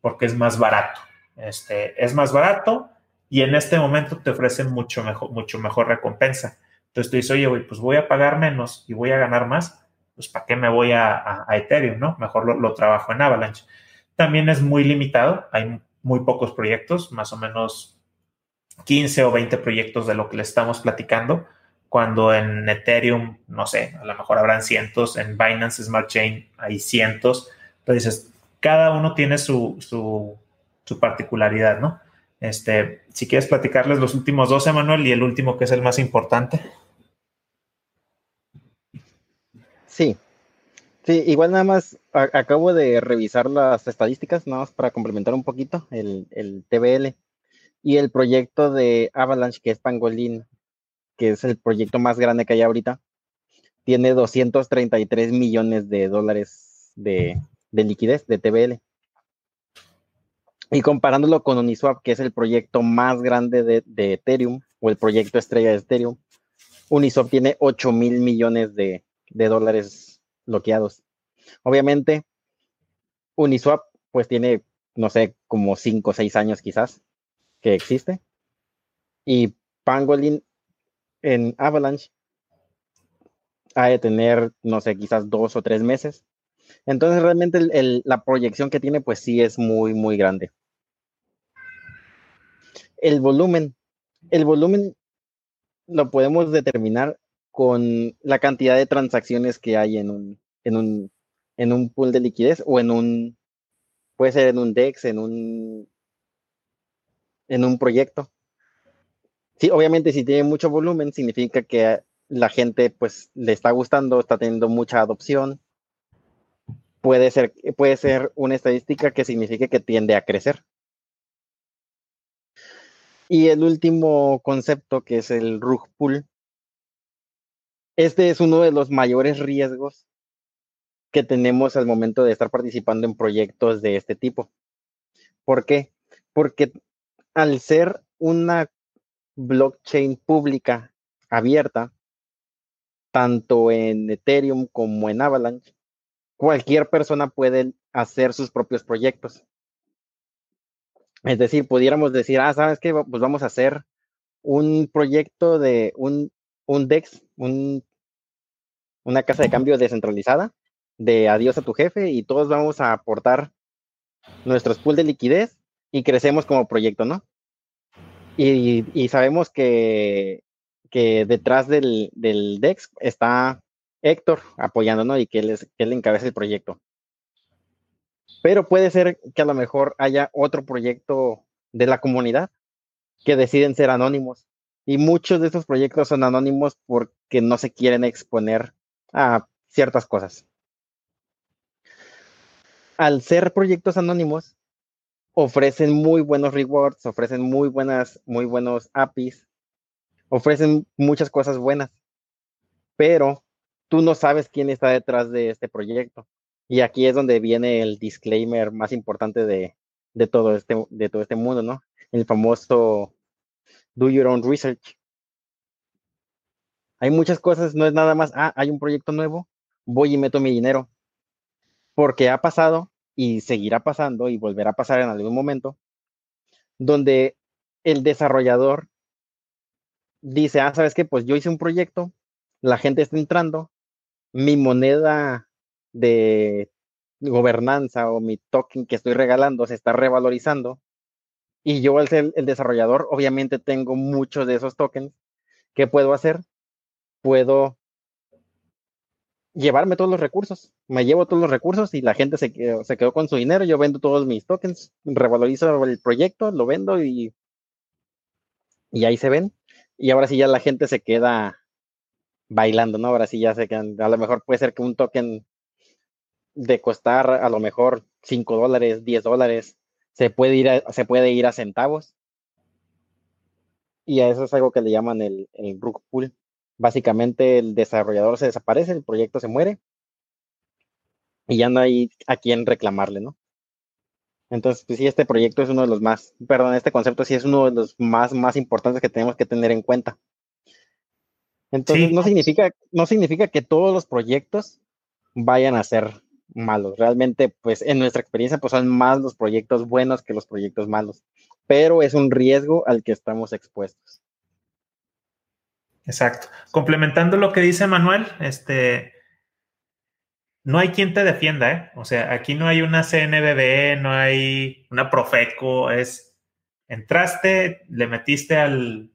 Porque es más barato. Este, es más barato y en este momento te ofrecen mucho mejor, mucho mejor recompensa. Entonces tú dices, oye, pues voy a pagar menos y voy a ganar más, pues ¿para qué me voy a, Ethereum, no? Mejor lo, lo, trabajo en Avalanche. También es muy limitado, hay muy pocos proyectos, más o menos 15 o 20 proyectos de lo que le estamos platicando cuando en Ethereum, no sé, a lo mejor habrán cientos, en Binance Smart Chain hay cientos. Entonces, cada uno tiene su, su, particularidad, ¿no? Este, si quieres platicarles los últimos dos, Emanuel, y el último que es el más importante. Sí, sí, igual nada más acabo de revisar las estadísticas, nada más para complementar un poquito el, el TBL y el proyecto de Avalanche, que es Pangolin, que es el proyecto más grande que hay ahorita, tiene 233 millones de dólares de, liquidez, de TBL. Y comparándolo con Uniswap, que es el proyecto más grande de, Ethereum, o el proyecto estrella de Ethereum, Uniswap tiene 8 mil millones de, de dólares bloqueados. Obviamente, Uniswap pues tiene, no sé, como 5 o 6 años quizás que existe. Y Pangolin en Avalanche ha de tener, no sé, quizás dos o tres meses. Entonces realmente la proyección que tiene pues sí es muy, muy grande. El volumen, el volumen lo podemos determinar con la cantidad de transacciones que hay en un, en un, en un pool de liquidez o en un, puede ser en un DEX, en un, en un proyecto. Sí, obviamente si tiene mucho volumen significa que la gente pues le está gustando, está teniendo mucha adopción. Puede ser, puede ser una estadística que signifique que tiende a crecer. Y el último concepto que es el rug pull. Este es uno de los mayores riesgos que tenemos al momento de estar participando en proyectos de este tipo. ¿Por qué? Porque al ser una blockchain pública abierta, tanto en Ethereum como en Avalanche, cualquier persona puede hacer sus propios proyectos. Es decir, pudiéramos decir, ah, ¿sabes qué? Pues vamos a hacer un proyecto de un, un DEX, un, una casa de cambio descentralizada, de adiós a tu jefe y todos vamos a aportar nuestros pool de liquidez y crecemos como proyecto, ¿no? Y, sabemos que, que detrás del, del, DEX está Héctor apoyando, ¿no? Y que él, que él encabeza el proyecto. Pero puede ser que a lo mejor haya otro proyecto de la comunidad que deciden ser anónimos. Y muchos de estos proyectos son anónimos porque no se quieren exponer a ciertas cosas. Al ser proyectos anónimos, ofrecen muy buenos rewards, ofrecen muy buenas, muy buenos APIs, ofrecen muchas cosas buenas, pero tú no sabes quién está detrás de este proyecto. Y aquí es donde viene el disclaimer más importante de, todo, este, de todo este mundo, ¿no? El famoso do your own research. Hay muchas cosas, no es nada más, ah, hay un proyecto nuevo, voy y meto mi dinero. Porque ha pasado y seguirá pasando y volverá a pasar en algún momento, donde el desarrollador dice, ah, ¿sabes qué? Pues yo hice un proyecto, la gente está entrando, mi moneda de gobernanza o mi token que estoy regalando se está revalorizando y yo al ser el desarrollador obviamente tengo muchos de esos tokens. ¿Qué puedo hacer? Puedo llevarme todos los recursos. Me llevo todos los recursos y la gente se quedó, con su dinero. Yo vendo todos mis tokens, revalorizo el proyecto, lo vendo y, y ahí se ven. Y ahora sí ya la gente se queda bailando, ¿no? Ahora sí ya se quedan. A lo mejor puede ser que un token de costar a lo mejor 5 dólares, 10 dólares, se puede ir a, se puede ir a centavos. Y a eso es algo que le llaman el, el Pool básicamente el desarrollador se desaparece, el proyecto se muere y ya no hay a quién reclamarle, ¿no? Entonces, pues sí, este proyecto es uno de los más, perdón, este concepto sí es uno de los más, más importantes que tenemos que tener en cuenta. Entonces, no, significa, no significa que todos los proyectos vayan a ser malos. Realmente, pues en nuestra experiencia, pues son más los proyectos buenos que los proyectos malos, pero es un riesgo al que estamos expuestos. Exacto. Complementando lo que dice Manuel, este, no hay quien te defienda, ¿eh? O sea, aquí no hay una CNBB, no hay una Profeco, es, entraste, le metiste al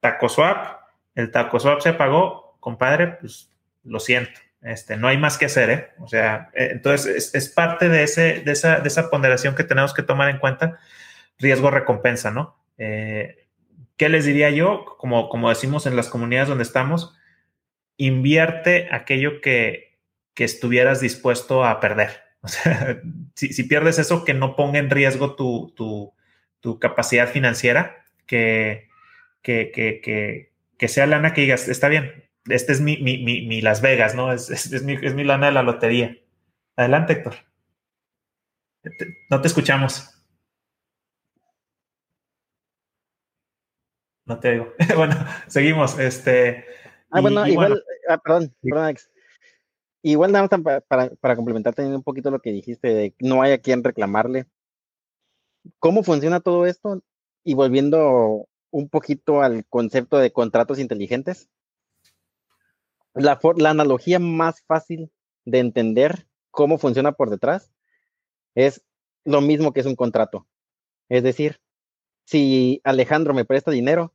taco swap, el taco swap se pagó, compadre, pues lo siento, este, no hay más que hacer, ¿eh? O sea, eh, entonces es, parte de, ese, de, esa, de esa ponderación que tenemos que tomar en cuenta, riesgo-recompensa, ¿no? Eh, ¿Qué les diría yo? Como, como decimos en las comunidades donde estamos, invierte aquello que, estuvieras dispuesto a perder. O sea, si, pierdes eso, que no ponga en riesgo tu, capacidad financiera, que, que, sea lana que digas, está bien, este es mi, Las Vegas, ¿no? Es, es, mi, es mi lana de la lotería. Adelante, Héctor. No te escuchamos. No te digo. bueno, seguimos. Este, ah, bueno, igual, ah, perdón, perdón, Igual nada más para, para, complementar también un poquito lo que dijiste, de no hay a quien reclamarle. ¿Cómo funciona todo esto? Y volviendo un poquito al concepto de contratos inteligentes, la, la analogía más fácil de entender cómo funciona por detrás es lo mismo que es un contrato. Es decir, si Alejandro me presta dinero,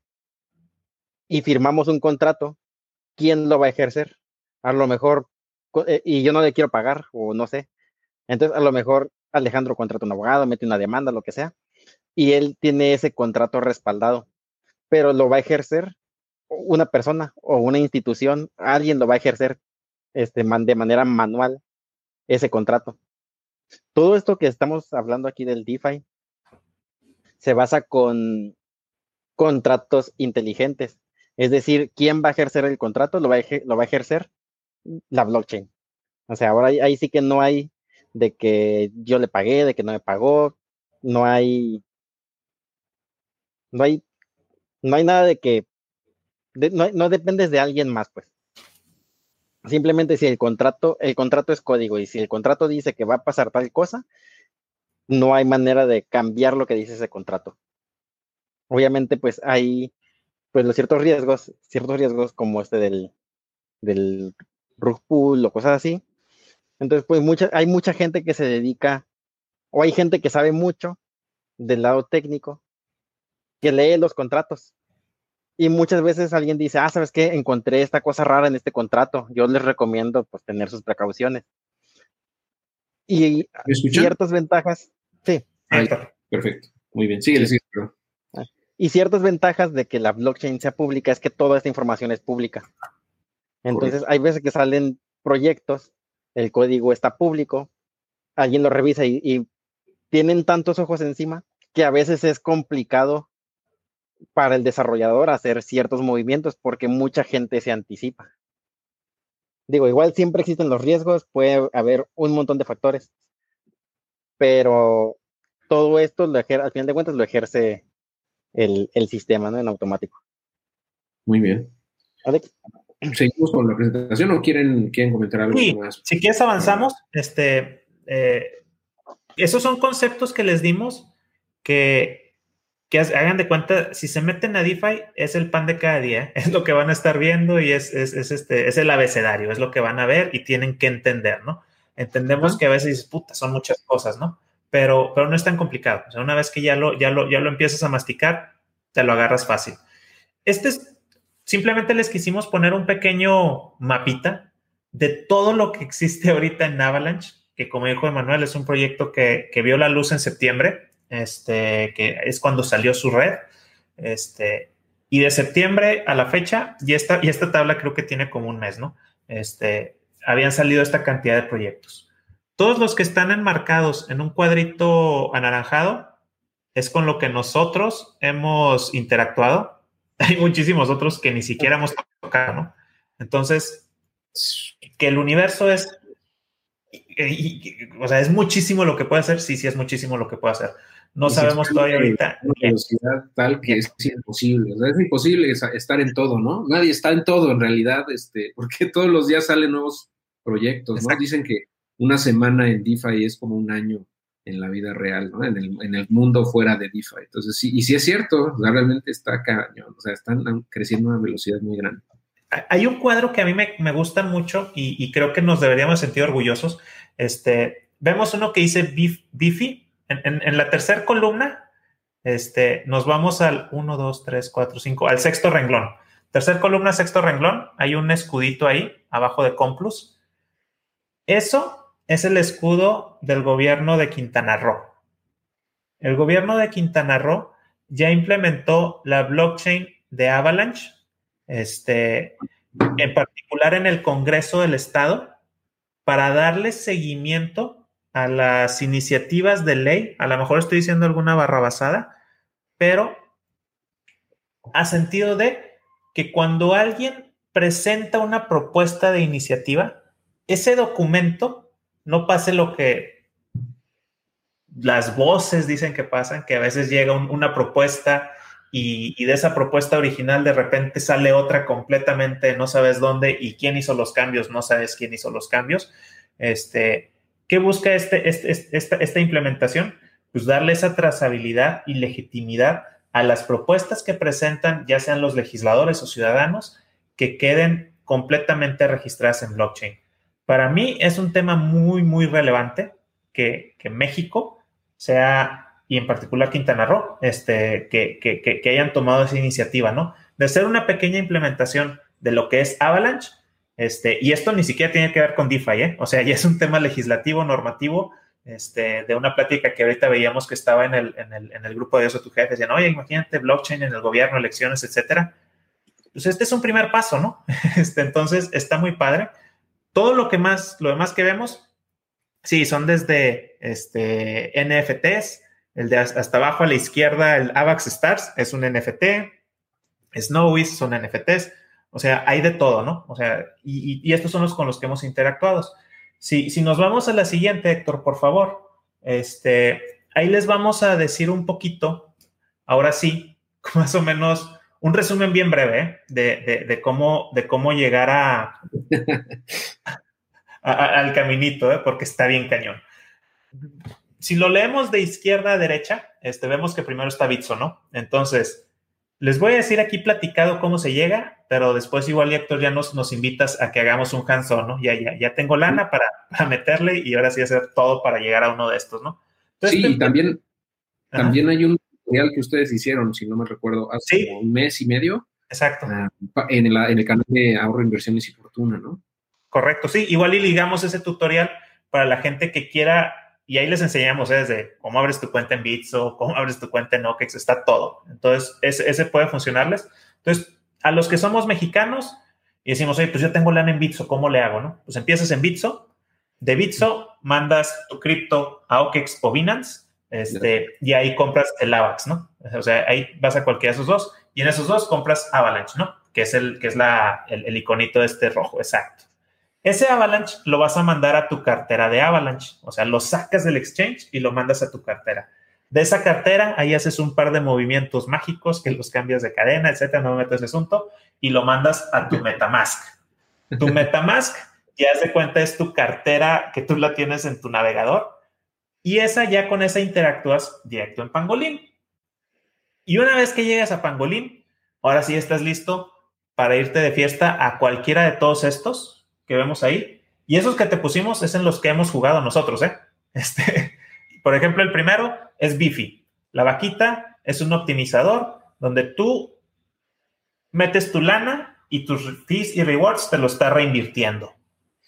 y firmamos un contrato, ¿quién lo va a ejercer? A lo mejor, eh, y yo no le quiero pagar, o no sé. Entonces, a lo mejor Alejandro contrata un abogado, mete una demanda, lo que sea, y él tiene ese contrato respaldado, pero lo va a ejercer una persona o una institución, alguien lo va a ejercer este, de manera manual ese contrato. Todo esto que estamos hablando aquí del DeFi se basa con contratos inteligentes. Es decir, ¿quién va a ejercer el contrato? Lo va a, lo va a ejercer la blockchain. O sea, ahora ahí, sí que no hay de que yo le pagué, de que no me pagó, no hay, no hay, no hay nada de que, no, dependes de alguien más, pues. Simplemente si el contrato, el contrato es código y si el contrato dice que va a pasar tal cosa, no hay manera de cambiar lo que dice ese contrato. Obviamente, pues hay pues los ciertos riesgos, ciertos riesgos como este del, del rug pool o cosas así. Entonces, pues mucha, hay mucha gente que se dedica, o hay gente que sabe mucho del lado técnico, que lee los contratos. Y muchas veces alguien dice, ah, ¿sabes qué? Encontré esta cosa rara en este contrato. Yo les recomiendo pues tener sus precauciones. Y ciertas ventajas. Sí. perfecto. Muy bien. Sigue, sí. Y ciertas ventajas de que la blockchain sea pública es que toda esta información es pública. Entonces, hay veces que salen proyectos, el código está público, alguien lo revisa y, tienen tantos ojos encima que a veces es complicado para el desarrollador hacer ciertos movimientos porque mucha gente se anticipa. Digo, igual siempre existen los riesgos, puede haber un montón de factores, pero todo esto, al final de cuentas, lo ejerce el, sistema ¿no? en automático. Muy bien. ¿Seguimos con la presentación o quieren, quieren comentar algo más? Si quieres avanzamos, este, eh, esos son conceptos que les dimos que, que, hagan de cuenta, si se meten a DeFi, es el pan de cada día, es lo que van a estar viendo y es, es, este, es el abecedario, es lo que van a ver y tienen que entender, ¿no? Entendemos que a veces, puta, son muchas cosas, ¿no? Pero, pero no es tan complicado. O sea, una vez que ya lo, ya, lo, ya lo empiezas a masticar, te lo agarras fácil. Este es Simplemente les quisimos poner un pequeño mapita de todo lo que existe ahorita en Avalanche, que como dijo Emanuel, es un proyecto que, vio la luz en septiembre, este, que es cuando salió su red. Este, y de septiembre a la fecha, y esta, y esta tabla creo que tiene como un mes, ¿no? Este, habían salido esta cantidad de proyectos. Todos los que están enmarcados en un cuadrito anaranjado es con lo que nosotros hemos interactuado hay muchísimos otros que ni siquiera hemos tocado, ¿no? Entonces, que el universo es, o sea, es muchísimo lo que puede hacer, sí, sí, es muchísimo lo que puede hacer. No sabemos todavía ahorita. Una velocidad tal que es imposible, o sea, es imposible estar en todo, ¿no? Nadie está en todo en realidad, este, porque todos los días salen nuevos proyectos, ¿no? Dicen que una semana en DeFi es como un año en la vida real, ¿no? En el, en el mundo fuera de DeFi. Entonces, sí, y sí es cierto, realmente está cañón, o sea, están creciendo a una velocidad muy grande. Hay un cuadro que a mí me, me gusta mucho y, creo que nos deberíamos sentir orgullosos. Este, vemos uno que dice Bifi. En, la tercera columna, este, nos vamos al 1, 2, 3, 4, 5, al sexto renglón. Tercer columna, sexto renglón, hay un escudito ahí, abajo de Complus. Eso es el escudo del gobierno de Quintana Roo. El gobierno de Quintana Roo ya implementó la blockchain de Avalanche, este, en particular en el Congreso del Estado, para darle seguimiento a las iniciativas de ley. A lo mejor estoy diciendo alguna barrabasada, pero a sentido de que cuando alguien presenta una propuesta de iniciativa, ese documento no pase lo que las voces dicen que pasan, que a veces llega una propuesta y, de esa propuesta original de repente sale otra completamente, no sabes dónde y quién hizo los cambios, no sabes quién hizo los cambios. Este, ¿Qué busca este, este, este esta, implementación? Pues darle esa trazabilidad y legitimidad a las propuestas que presentan, ya sean los legisladores o ciudadanos, que queden completamente registradas en blockchain. Para mí es un tema muy, muy relevante que, México sea, y en particular Quintana Roo, este, que, que, hayan tomado esa iniciativa, ¿no? De hacer una pequeña implementación de lo que es Avalanche, este, y esto ni siquiera tiene que ver con DeFi, ¿eh? O sea, ya es un tema legislativo, normativo, este, de una plática que ahorita veíamos que estaba en el, en el, en el grupo de eso tu jefe, decían, oye, imagínate blockchain en el gobierno, elecciones, etcétera. Pues este es un primer paso, ¿no? Este, entonces, está muy padre. Todo lo que más, lo demás que vemos, sí, son desde este, NFTs, el de hasta abajo a la izquierda, el AVAX Stars es un NFT, Snowies son NFTs, o sea, hay de todo, ¿no? O sea, y, estos son los con los que hemos interactuado. Si, si nos vamos a la siguiente, Héctor, por favor, este, ahí les vamos a decir un poquito, ahora sí, más o menos un resumen bien breve ¿eh? de, cómo, de cómo llegar a, al caminito, ¿eh? porque está bien cañón. si lo leemos de izquierda a derecha, este, vemos que primero está Bitso, ¿no? Entonces, les voy a decir aquí platicado cómo se llega, pero después igual, Héctor, ya nos, nos invitas a que hagamos un hands-on, ¿no? Ya, ya, ya tengo lana para, meterle y ahora sí hacer todo para llegar a uno de estos, ¿no? sí, y también, también hay un tutorial que ustedes hicieron, si no me recuerdo, hace un mes y medio. Exacto. Ah, en, el, en el canal de ahorro, inversiones y fortuna, ¿no? Correcto, sí. Igual y ligamos ese tutorial para la gente que quiera y ahí les enseñamos ¿eh? desde cómo abres tu cuenta en Bitso, cómo abres tu cuenta en OKEX, está todo. Entonces, ese, puede funcionarles. Entonces, a los que somos mexicanos y decimos, oye, pues yo tengo lana en Bitso, ¿cómo le hago? No? Pues empiezas en Bitso, de Bitso mandas tu cripto a OKEX o Binance, este, y ahí compras el AVAX, ¿no? O sea, ahí vas a cualquiera de esos dos, y en esos dos compras Avalanche, ¿no? Que es el, que es la, el, el iconito este rojo, exacto. Ese Avalanche lo vas a mandar a tu cartera de Avalanche, o sea, lo sacas del exchange y lo mandas a tu cartera. De esa cartera, ahí haces un par de movimientos mágicos que los cambias de cadena, etcétera, no me meto ese asunto, y lo mandas a tu Metamask. Tu Metamask, ya de cuenta, es tu cartera que tú la tienes en tu navegador, y esa ya con esa interactúas directo en Pangolín. Y una vez que llegas a Pangolín, ahora sí estás listo para irte de fiesta a cualquiera de todos estos, que vemos ahí. Y esos que te pusimos es en los que hemos jugado nosotros, ¿eh? Este, por ejemplo, el primero es Bifi. La vaquita es un optimizador donde tú metes tu lana y tus fees y rewards te lo está reinvirtiendo.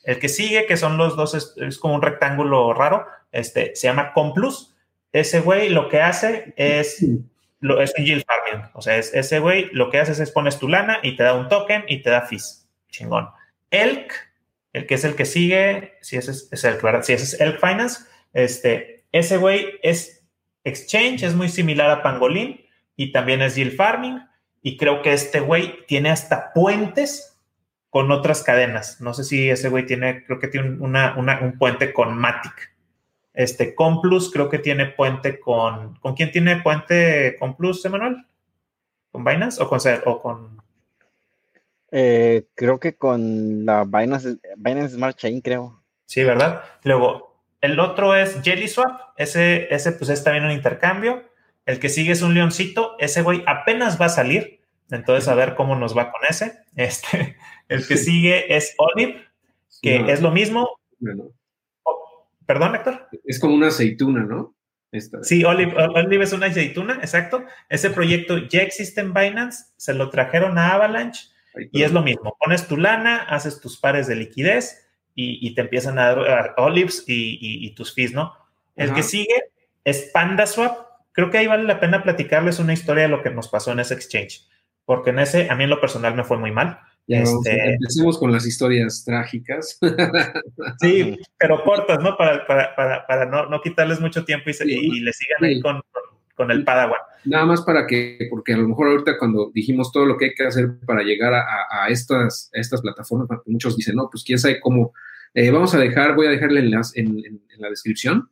El que sigue, que son los dos, es, como un rectángulo raro, este, se llama Complus. Ese güey lo que hace es, es un yield farming. O sea, es, ese güey lo que hace es pones tu lana y te da un token y te da fees. Chingón. Elk el que es el que sigue, si ese es, el ¿verdad? Si ese es Elk Finance, este, ese güey es exchange, es muy similar a Pangolin y también es yield farming. Y creo que este güey tiene hasta puentes con otras cadenas. No sé si ese güey tiene, creo que tiene un puente con Matic. Este, Complus creo que tiene puente con. ¿Con quién tiene puente Complus, Emanuel? ¿Con Binance o con, o con eh, creo que con la Binance, Binance Smart Chain, creo. Sí, ¿verdad? Luego, el otro es JellySwap. Ese, ese pues es también un intercambio. El que sigue es un leoncito. Ese güey apenas va a salir. Entonces, a ver cómo nos va con ese. Este, el que sigue es Olive, que es lo mismo. Oh, Perdón, Héctor. Es como una aceituna, ¿no? Sí, Olive, Olive, es una aceituna, exacto. Ese proyecto ya existe en Binance, se lo trajeron a Avalanche y es lo mismo, pones tu lana, haces tus pares de liquidez y, te empiezan a dar olives y, tus fees, ¿no? El que sigue es PandaSwap. Creo que ahí vale la pena platicarles una historia de lo que nos pasó en ese exchange, porque en ese, a mí en lo personal me fue muy mal. Ya este, empecemos con las historias trágicas. Sí, pero cortas, ¿no? Para, para, para, para no, no, quitarles mucho tiempo y, y le sigan ahí con, con el Padawan. Nada más para que, porque a lo mejor ahorita cuando dijimos todo lo que hay que hacer para llegar a, estas, estas plataformas, muchos dicen, no, pues quién sabe cómo. Eh, vamos a dejar, voy a dejarle enlace en, la descripción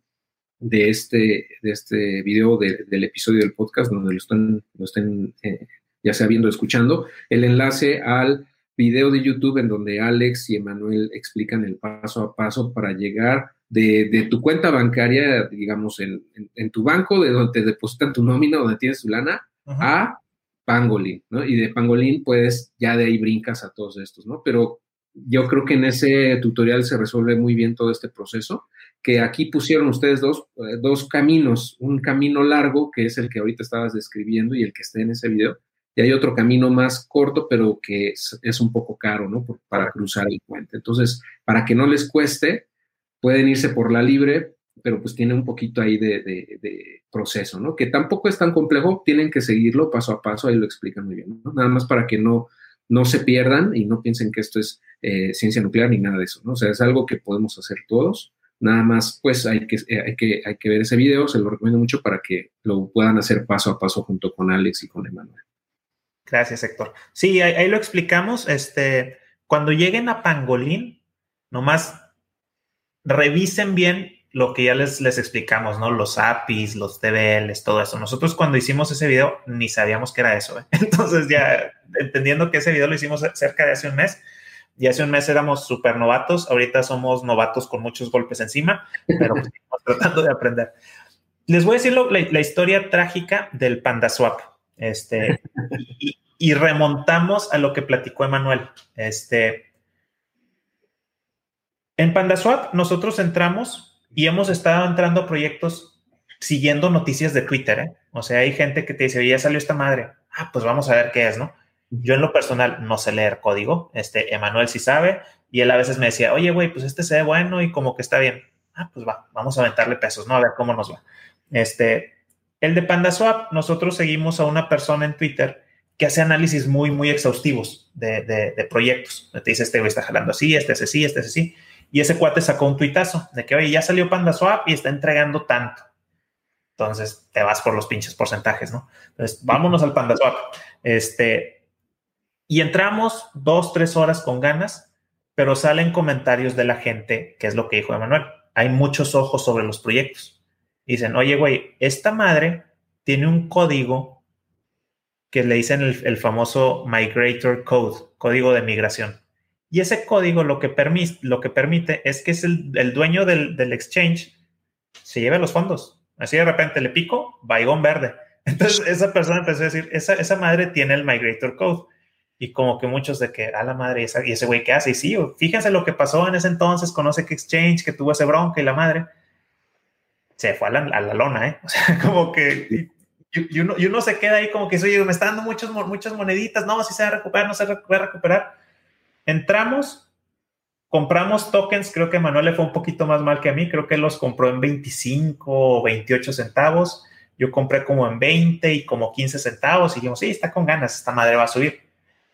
de este, de este video del episodio del podcast donde lo estén, lo estén eh, ya sea viendo o escuchando, el enlace al video de YouTube en donde Alex y Emanuel explican el paso a paso para llegar de, tu cuenta bancaria, digamos, en, tu banco, de donde te depositan tu nómina, donde tienes tu lana, a Pangolin, ¿no? Y de Pangolin, pues ya de ahí brincas a todos estos, ¿no? Pero yo creo que en ese tutorial se resuelve muy bien todo este proceso, que aquí pusieron ustedes dos, eh, dos caminos, un camino largo, que es el que ahorita estabas describiendo y el que está en ese video, y hay otro camino más corto, pero que es, un poco caro, ¿no? para cruzar el puente. Entonces, para que no les cueste, pueden irse por la libre, pero pues tiene un poquito ahí de, proceso, ¿no? Que tampoco es tan complejo, tienen que seguirlo paso a paso, ahí lo explican muy bien, ¿no? Nada más para que no, no se pierdan y no piensen que esto es eh, ciencia nuclear ni nada de eso, ¿no? O sea, es algo que podemos hacer todos. Nada más, pues hay que, eh, hay que, hay que ver ese video, se lo recomiendo mucho para que lo puedan hacer paso a paso junto con Alex y con Emanuel. Gracias, Héctor. Sí, ahí, lo explicamos. Este, cuando lleguen a Pangolín, nomás revisen bien lo que ya les, les explicamos, ¿no? Los APIs, los TBLs, todo eso. Nosotros cuando hicimos ese video ni sabíamos que era eso. ¿eh? Entonces ya entendiendo que ese video lo hicimos cerca de hace un mes, Y hace un mes éramos súper novatos, ahorita somos novatos con muchos golpes encima, pero pues, tratando de aprender. Les voy a decir la, historia trágica del PandaSwap. Este, y, y, remontamos a lo que platicó Emanuel. Este, en PandaSwap nosotros entramos y hemos estado entrando proyectos siguiendo noticias de Twitter. ¿eh? O sea, hay gente que te dice, ya salió esta madre. Ah, pues vamos a ver qué es, ¿no? Yo en lo personal no sé leer código. Este, Emanuel sí sabe. Y él a veces me decía, oye, güey, pues este se ve bueno y como que está bien. Ah, pues va, vamos a aventarle pesos, ¿no? A ver cómo nos va. Este, el de PandaSwap, nosotros seguimos a una persona en Twitter que hace análisis muy, muy exhaustivos de, de, proyectos. Te dice, este güey está jalando así, este es así, este es así. Y ese cuate sacó un tuitazo de que, oye, ya salió PandaSwap y está entregando tanto. Entonces te vas por los pinches porcentajes, ¿no? Entonces, vámonos al PandaSwap. Este, y entramos dos, tres horas con ganas, pero salen comentarios de la gente, que es lo que dijo Emanuel. Hay muchos ojos sobre los proyectos. Dicen, oye, güey, esta madre tiene un código que le dicen el, famoso Migrator Code, código de migración. Y ese código lo que, lo que permite es que es el, dueño del, del, exchange se lleve los fondos. Así de repente le pico, vaigón verde. Entonces esa persona empezó a decir, esa, esa madre tiene el Migrator Code. Y como que muchos de que, a la madre, y ese güey, ¿qué hace? Y sí, fíjense lo que pasó en ese entonces, conoce que Exchange, que tuvo ese bronca y la madre se fue a la, lona, ¿eh? O sea, como que y, uno, se queda ahí como que, oye, me está dando muchos, muchas moneditas, no, si se va a recuperar, no se va a recuperar. Entramos, compramos tokens, creo que Manuel le fue un poquito más mal que a mí, creo que los compró en 25 o 28 centavos, yo compré como en 20 y como 15 centavos y dijimos, sí, está con ganas, esta madre va a subir.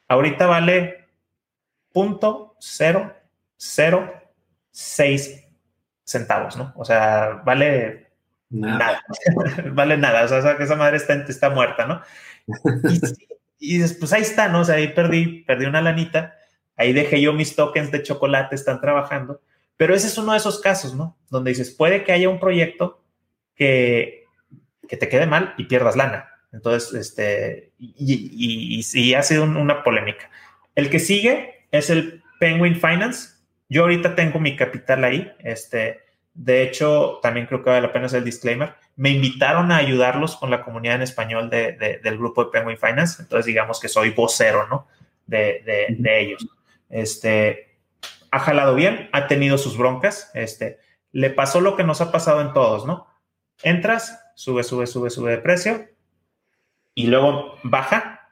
Ahorita vale punto cero, cero, seis centavos, ¿no? O sea, vale nada. vale nada. O sea, que esa madre está, está muerta, ¿no? Y, después ahí está, ¿no? O sea, ahí perdí, perdí una lanita. Ahí dejé yo mis tokens de chocolate, están trabajando. Pero ese es uno de esos casos, ¿no? Donde dices, puede que haya un proyecto que, que te quede mal y pierdas lana. Entonces, este, y, y, ha sido una polémica. El que sigue es el Penguin Finance. Yo ahorita tengo mi capital ahí. Este, de hecho, también creo que vale la pena hacer el disclaimer. Me invitaron a ayudarlos con la comunidad en español del grupo de Penguin Finance. Entonces, digamos que soy vocero, ¿no? De, ellos. Este, ha jalado bien, ha tenido sus broncas. Este, le pasó lo que nos ha pasado en todos, ¿no? Entras, sube, sube, sube, sube de precio y luego baja,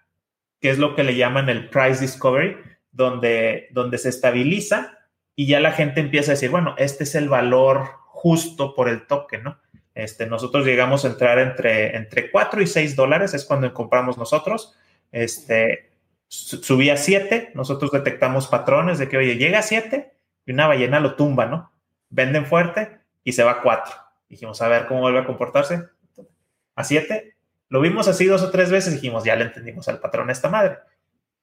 que es lo que le llaman el price discovery, donde, donde se estabiliza y ya la gente empieza a decir, bueno, este es el valor justo por el token, ¿no? Este, nosotros llegamos a entrar entre, entre 4 y 6 dólares, es cuando compramos nosotros. Este, subía a 7, nosotros detectamos patrones de que, oye, llega a 7 y una ballena lo tumba, ¿no? Venden fuerte y se va a 4. Dijimos, a ver cómo vuelve a comportarse. A 7, lo vimos así dos o tres veces, dijimos, ya le entendimos al patrón a esta madre.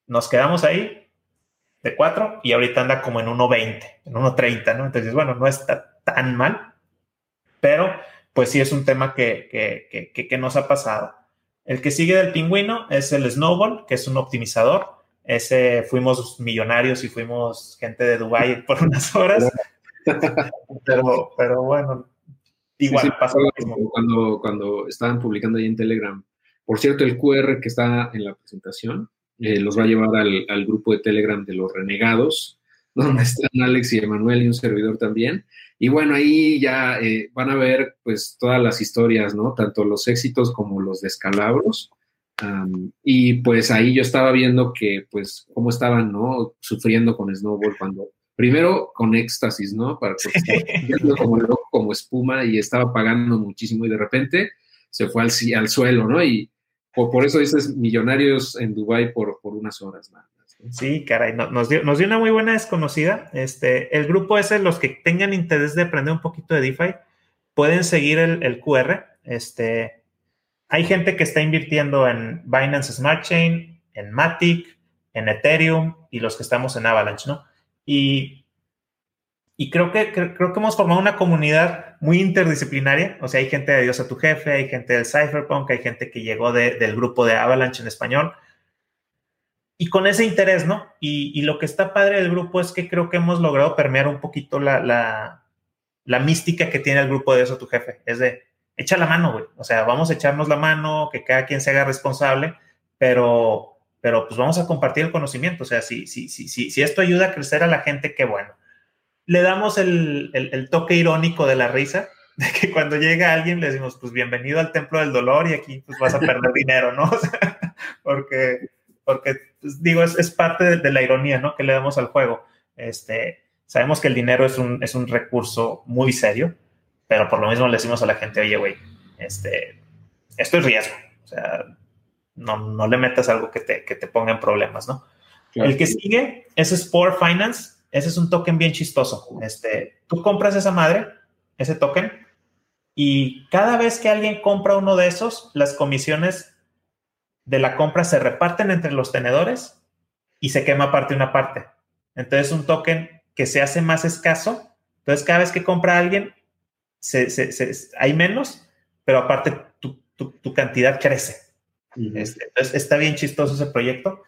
Nos quedamos ahí, de 4 y ahorita anda como en 1.20, en 1.30, ¿no? Entonces, bueno, no está tan mal, pero pues sí es un tema que, que, que, nos ha pasado. El que sigue del pingüino es el Snowball, que es un optimizador. Ese fuimos millonarios y fuimos gente de Dubai por unas horas. pero, pero bueno, igual pasó lo mismo. Cuando, cuando estaban publicando ahí en Telegram. Por cierto, el QR que está en la presentación eh, los va a llevar al, grupo de Telegram de los renegados, donde están Alex y Emanuel y un servidor también. Y bueno, ahí ya eh, van a ver pues todas las historias, ¿no? Tanto los éxitos como los descalabros. y pues ahí yo estaba viendo que pues cómo estaban, ¿no? Sufriendo con Snowball cuando, primero con éxtasis, ¿no? Para como como espuma y estaba pagando muchísimo y de repente se fue al, al suelo, ¿no? Y, por, eso dices millonarios en Dubai por, por unas horas más. Sí, caray, nos, dio, nos dio una muy buena desconocida. Este, el grupo ese, los que tengan interés de aprender un poquito de DeFi, pueden seguir el, QR. Este, hay gente que está invirtiendo en Binance Smart Chain, en Matic, en Ethereum y los que estamos en Avalanche, ¿no? Y y creo que, creo que hemos formado una comunidad muy interdisciplinaria. O sea, hay gente de Dios a tu jefe, hay gente del Cypherpunk, hay gente que llegó del grupo de Avalanche en español. Y con ese interés, ¿no? Y, lo que está padre del grupo es que creo que hemos logrado permear un poquito la, la, mística que tiene el grupo de eso tu jefe. Es de, echa la mano, güey. O sea, vamos a echarnos la mano, que cada quien se haga responsable, pero, pero pues vamos a compartir el conocimiento. O sea, si, si, si, si, si esto ayuda a crecer a la gente, qué bueno. Le damos el, el toque irónico de la risa, de que cuando llega alguien le decimos, pues bienvenido al templo del dolor y aquí pues vas a perder dinero, ¿no? porque, porque pues, digo, es, es parte de, la ironía, ¿no? Que le damos al juego. Este, sabemos que el dinero es un, es un recurso muy serio, pero por lo mismo le decimos a la gente, oye, güey, este, esto es riesgo. O sea, no, no le metas algo que te, que te ponga en problemas, ¿no? El que sigue es Sport Finance. Ese es un token bien chistoso. Este, tú compras esa madre, ese token, y cada vez que alguien compra uno de esos, las comisiones de la compra se reparten entre los tenedores y se quema parte una parte. Entonces, un token que se hace más escaso. Entonces, cada vez que compra alguien, hay menos, pero aparte tu, cantidad crece. Este, entonces, está bien chistoso ese proyecto.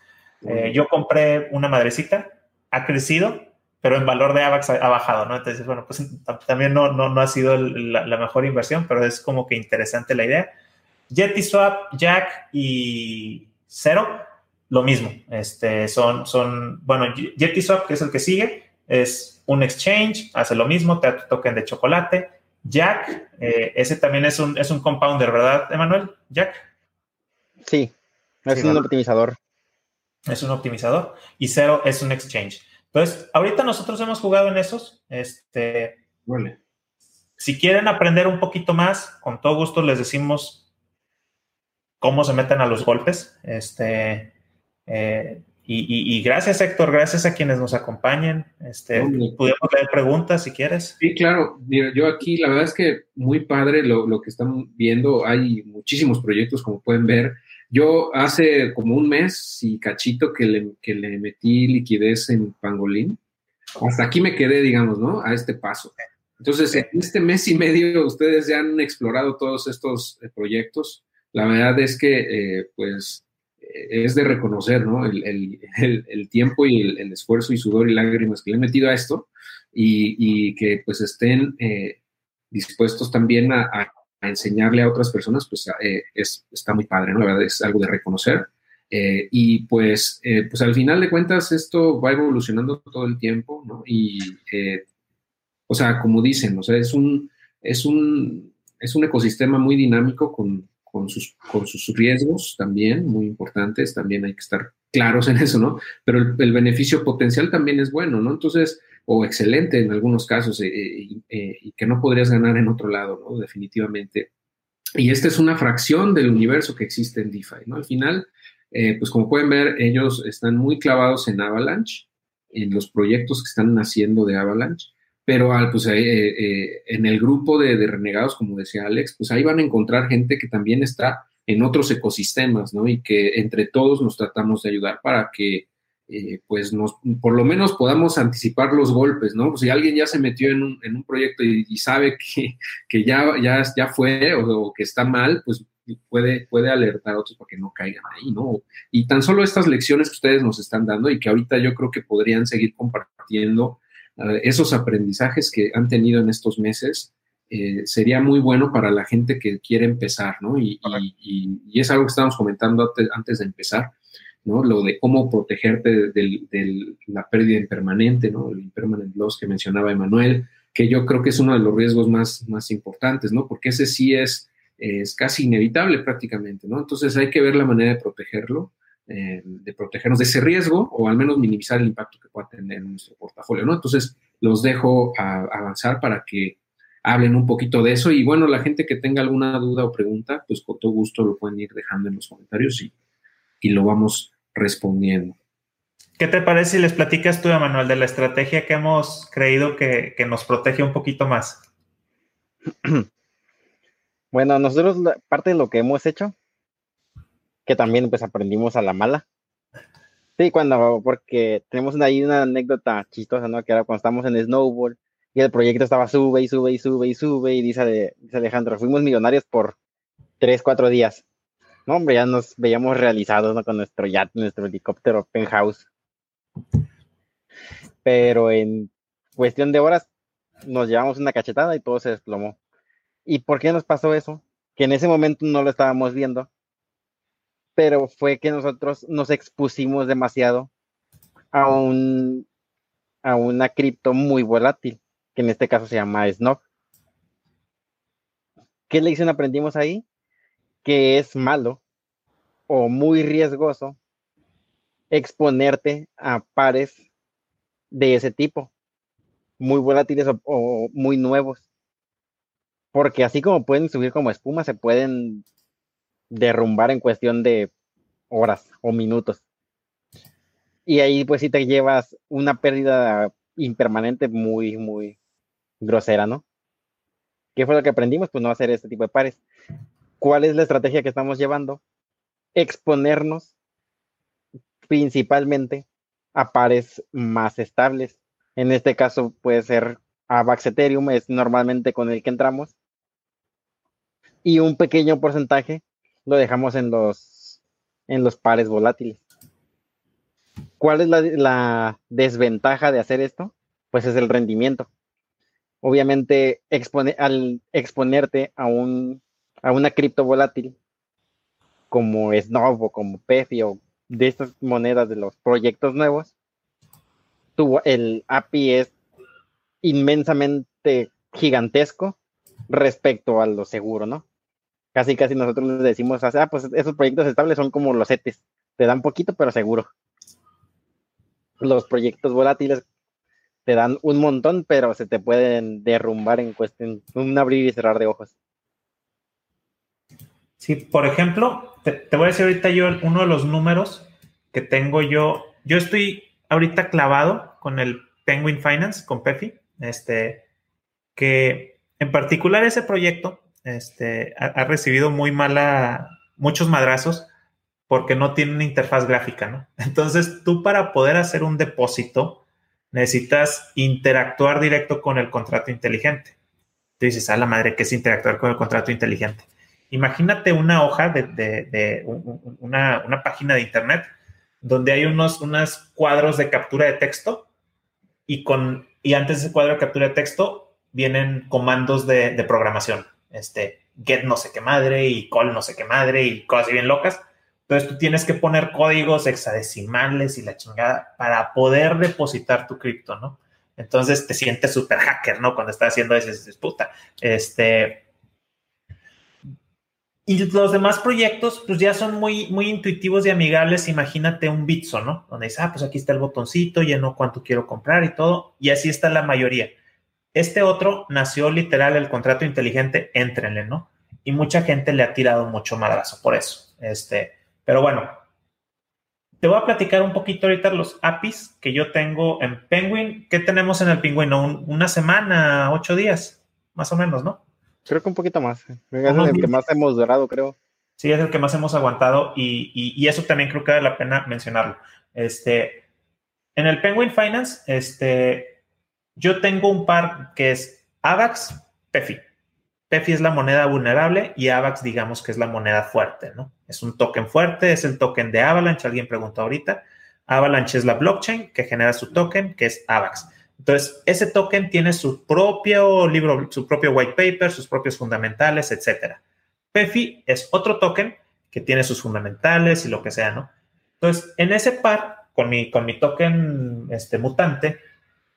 Eh, yo compré una madrecita, ha crecido, pero en valor de AVAX ha, bajado, ¿no? Entonces, bueno, pues también no, no, no ha sido la, mejor inversión, pero es como que interesante la idea. Jetty Swap, Jack y Zero, lo mismo. Este, son, son, bueno, Jetty Swap, que es el que sigue, es un exchange, hace lo mismo, te da tu token de chocolate. Jack, eh, ese también es un, es un compounder, ¿verdad, Emanuel? Jack. Sí, es un optimizador. Es un optimizador. Y Zero es un exchange. Entonces, ahorita nosotros hemos jugado en esos. Este, Si quieren aprender un poquito más, con todo gusto les decimos cómo se meten a los golpes. Este, eh, y, gracias, Héctor, gracias a quienes nos acompañen. Este, Podemos leer preguntas si quieres. Sí, claro. Mira, yo aquí, la verdad es que muy padre lo, lo que están viendo. Hay muchísimos proyectos, como pueden ver. Yo hace como un mes y cachito que le, que le metí liquidez en Pangolín. Hasta aquí me quedé, digamos, ¿no? A este paso. Entonces, en este mes y medio ustedes ya han explorado todos estos eh, proyectos. La verdad es que, eh, pues, eh, es de reconocer, ¿no? El, el, el, tiempo y el, esfuerzo y sudor y lágrimas que le he metido a esto y, y que, pues, estén dispuestos también a, enseñarle a otras personas, pues eh, es, está muy padre, ¿no? La verdad es algo de reconocer. Eh, y pues, eh, pues al final de cuentas esto va evolucionando todo el tiempo, ¿no? Y, o sea, como dicen, o sea, es un, es un, es un ecosistema muy dinámico con, con, sus, con sus riesgos también, muy importantes, también hay que estar claros en eso, ¿no? Pero el, beneficio potencial también es bueno, ¿no? Entonces, o excelente en algunos casos eh, eh, eh, y que no podrías ganar en otro lado, ¿no? Definitivamente. Y esta es una fracción del universo que existe en DeFi, ¿no? Al final, pues como pueden ver, ellos están muy clavados en Avalanche, en los proyectos que están naciendo de Avalanche, pero al, pues, en el grupo de, renegados, como decía Alex, pues ahí van a encontrar gente que también está en otros ecosistemas, ¿no? Y que entre todos nos tratamos de ayudar para que eh, pues nos, por lo menos podamos anticipar los golpes, ¿no? Pues si alguien ya se metió en un, en un proyecto y, sabe que, que, ya, ya, ya fue o, que está mal, pues puede, puede alertar a otros para que no caigan ahí, ¿no? Y tan solo estas lecciones que ustedes nos están dando y que ahorita yo creo que podrían seguir compartiendo eh, esos aprendizajes que han tenido en estos meses, eh, sería muy bueno para la gente que quiere empezar, ¿no? Y, y, y es algo que estábamos comentando antes de empezar ¿no? Lo de cómo protegerte de, la pérdida impermanente, ¿no? El impermanent loss que mencionaba Emanuel, que yo creo que es uno de los riesgos más, más importantes, ¿no? Porque ese sí es, es casi inevitable prácticamente, ¿no? Entonces hay que ver la manera de protegerlo, eh, de protegernos de ese riesgo o al menos minimizar el impacto que pueda tener en nuestro portafolio, ¿no? Entonces los dejo a, avanzar para que hablen un poquito de eso y bueno, la gente que tenga alguna duda o pregunta, pues con todo gusto lo pueden ir dejando en los comentarios y, y lo vamos respondiendo. ¿Qué te parece si les platicas tú, Emanuel, de la estrategia que hemos creído que, nos protege un poquito más? Bueno, nosotros parte de lo que hemos hecho, que también pues aprendimos a la mala. Sí, cuando, porque tenemos ahí una anécdota chistosa, ¿no? Que era cuando estamos en Snowball y el proyecto estaba sube y sube y sube y sube y dice, dice Alejandro, fuimos millonarios por tres, cuatro días. no, hombre, ya nos veíamos realizados ¿no? con nuestro yacht, nuestro helicóptero penthouse. Pero en cuestión de horas nos llevamos una cachetada y todo se desplomó. ¿Y por qué nos pasó eso? Que en ese momento no lo estábamos viendo, pero fue que nosotros nos expusimos demasiado a un a una cripto muy volátil, que en este caso se llama Snob. ¿Qué lección aprendimos ahí? Que es malo o muy riesgoso exponerte a pares de ese tipo, muy volátiles o, muy nuevos. Porque así como pueden subir como espuma, se pueden derrumbar en cuestión de horas o minutos. Y ahí pues sí te llevas una pérdida impermanente muy, muy grosera, ¿no? ¿Qué fue lo que aprendimos? Pues no hacer este tipo de pares. ¿Cuál es la estrategia que estamos llevando? Exponernos principalmente a pares más estables. En este caso puede ser AVAX Ethereum, es normalmente con el que entramos. Y un pequeño porcentaje lo dejamos en los, en los pares volátiles. ¿Cuál es la, desventaja de hacer esto? Pues es el rendimiento. Obviamente, al exponerte a, un, a una cripto volátil como Snob o como Pefi o de estas monedas de los proyectos nuevos, el API es inmensamente gigantesco respecto a lo seguro, ¿no? Casi, casi nosotros decimos, ah, pues esos proyectos estables son como los ETES, te dan poquito, pero seguro. Los proyectos volátiles te dan un montón, pero se te pueden derrumbar en cuestión, un abrir y cerrar de ojos. Sí, por ejemplo, te, voy a decir ahorita yo uno de los números que tengo yo. Yo estoy ahorita clavado con el Penguin Finance, con Pefi, este, que en particular ese proyecto este, ha, recibido muy mala, muchos madrazos porque no tiene una interfaz gráfica, ¿no? Entonces, tú para poder hacer un depósito necesitas interactuar directo con el contrato inteligente. Tú dices, a la madre, ¿qué es interactuar con el contrato inteligente? Imagínate una hoja de, una, página de internet donde hay unos, unos cuadros de captura de texto y, con, y antes de ese cuadro de captura de texto vienen comandos de, programación. Este, get no sé qué madre y call no sé qué madre y cosas bien locas. Entonces tú tienes que poner códigos hexadecimales y la chingada para poder depositar tu cripto, ¿no? Entonces te sientes súper hacker, ¿no? Cuando estás haciendo esa disputa. Este, y los demás proyectos, pues ya son muy, muy intuitivos y amigables. Imagínate un Bitso, ¿no? Donde dice, ah, pues aquí está el botoncito, lleno cuánto quiero comprar y todo. Y así está la mayoría. Este otro nació literal el contrato inteligente, éntrenle, ¿no? Y mucha gente le ha tirado mucho madrazo por eso. Este, pero bueno, te voy a platicar un poquito ahorita los APIs que yo tengo en Penguin. ¿Qué tenemos en el pingüino? una semana, ocho días, más o menos, ¿no? Creo que un poquito más. Es el que más hemos durado, creo. Sí, es el que más hemos aguantado y, eso también creo que vale la pena mencionarlo. Este, en el Penguin Finance, este, yo tengo un par que es AVAX, PEFI. PEFI es la moneda vulnerable y AVAX, digamos que es la moneda fuerte, ¿no? Es un token fuerte, es el token de Avalanche, alguien preguntó ahorita. Avalanche es la blockchain que genera su token, que es AVAX. Entonces, ese token tiene su propio libro, su propio white paper, sus propios fundamentales, etcétera. PEFI es otro token que tiene sus fundamentales y lo que sea, ¿no? Entonces, en ese par, con mi, con mi token este, mutante,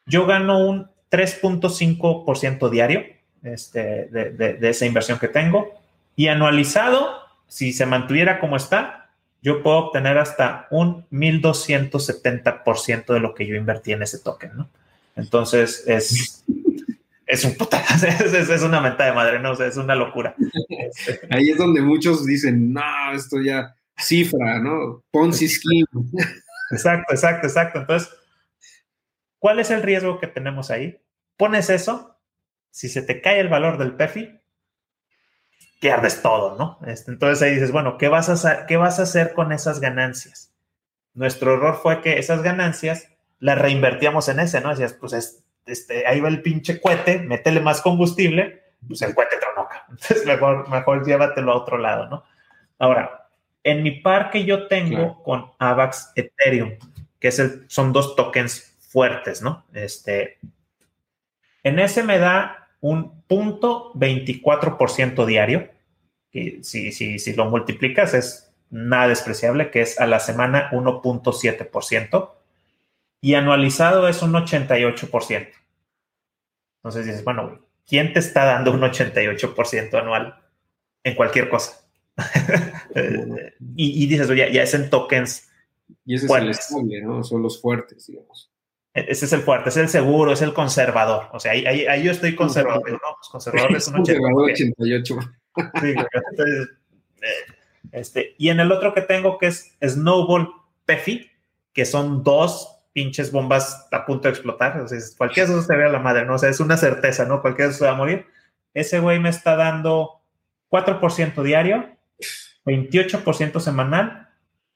yo gano un 3.5% diario este, de, de esa inversión que tengo. Y anualizado, si se mantuviera como está, yo puedo obtener hasta un 1270% de lo que yo invertí en ese token, ¿no? Entonces es, es un puta, es, una menta de madre, no o es una locura. Ahí es donde muchos dicen, no, esto ya cifra, ¿no? Ponzi scheme. Exacto, exacto, exacto. Entonces, ¿cuál es el riesgo que tenemos ahí? Pones eso, si se te cae el valor del PEFI, pierdes todo, ¿no? Este, entonces ahí dices, bueno, ¿qué vas, a hacer, ¿qué vas a hacer con esas ganancias? Nuestro error fue que esas ganancias la reinvertíamos en ese, ¿no? Decías, pues este, ahí va el pinche cohete, métele más combustible, pues el cohete tronoca. Entonces mejor, mejor llévatelo a otro lado, ¿no? Ahora, En mi par que yo tengo con AVAX Ethereum, que es el, son dos tokens fuertes, ¿no? Este, en ese me da un punto 24% diario. Y si, si, si lo multiplicas es nada despreciable, que es a la semana 1.7%. Y anualizado es un 88%. Entonces dices, bueno, ¿quién te está dando un 88% anual en cualquier cosa? y, dices, oye, ya es en tokens. Y ese es el estable, ¿no? Son los fuertes, digamos. E, ese es el fuerte, es el seguro, es el conservador. O sea, ahí, ahí, yo estoy conservador. ¿no? Pues conservador es un 88. Sí, eh, este, y en el otro que tengo que es Snowball Pefi, que son dos pinches bombas a punto de explotar. O sea, cualquiera de esos se ve a la madre, ¿no? O sea, es una certeza, ¿no? Cualquiera de esos se va a morir. Ese güey me está dando 4% diario, 28% semanal,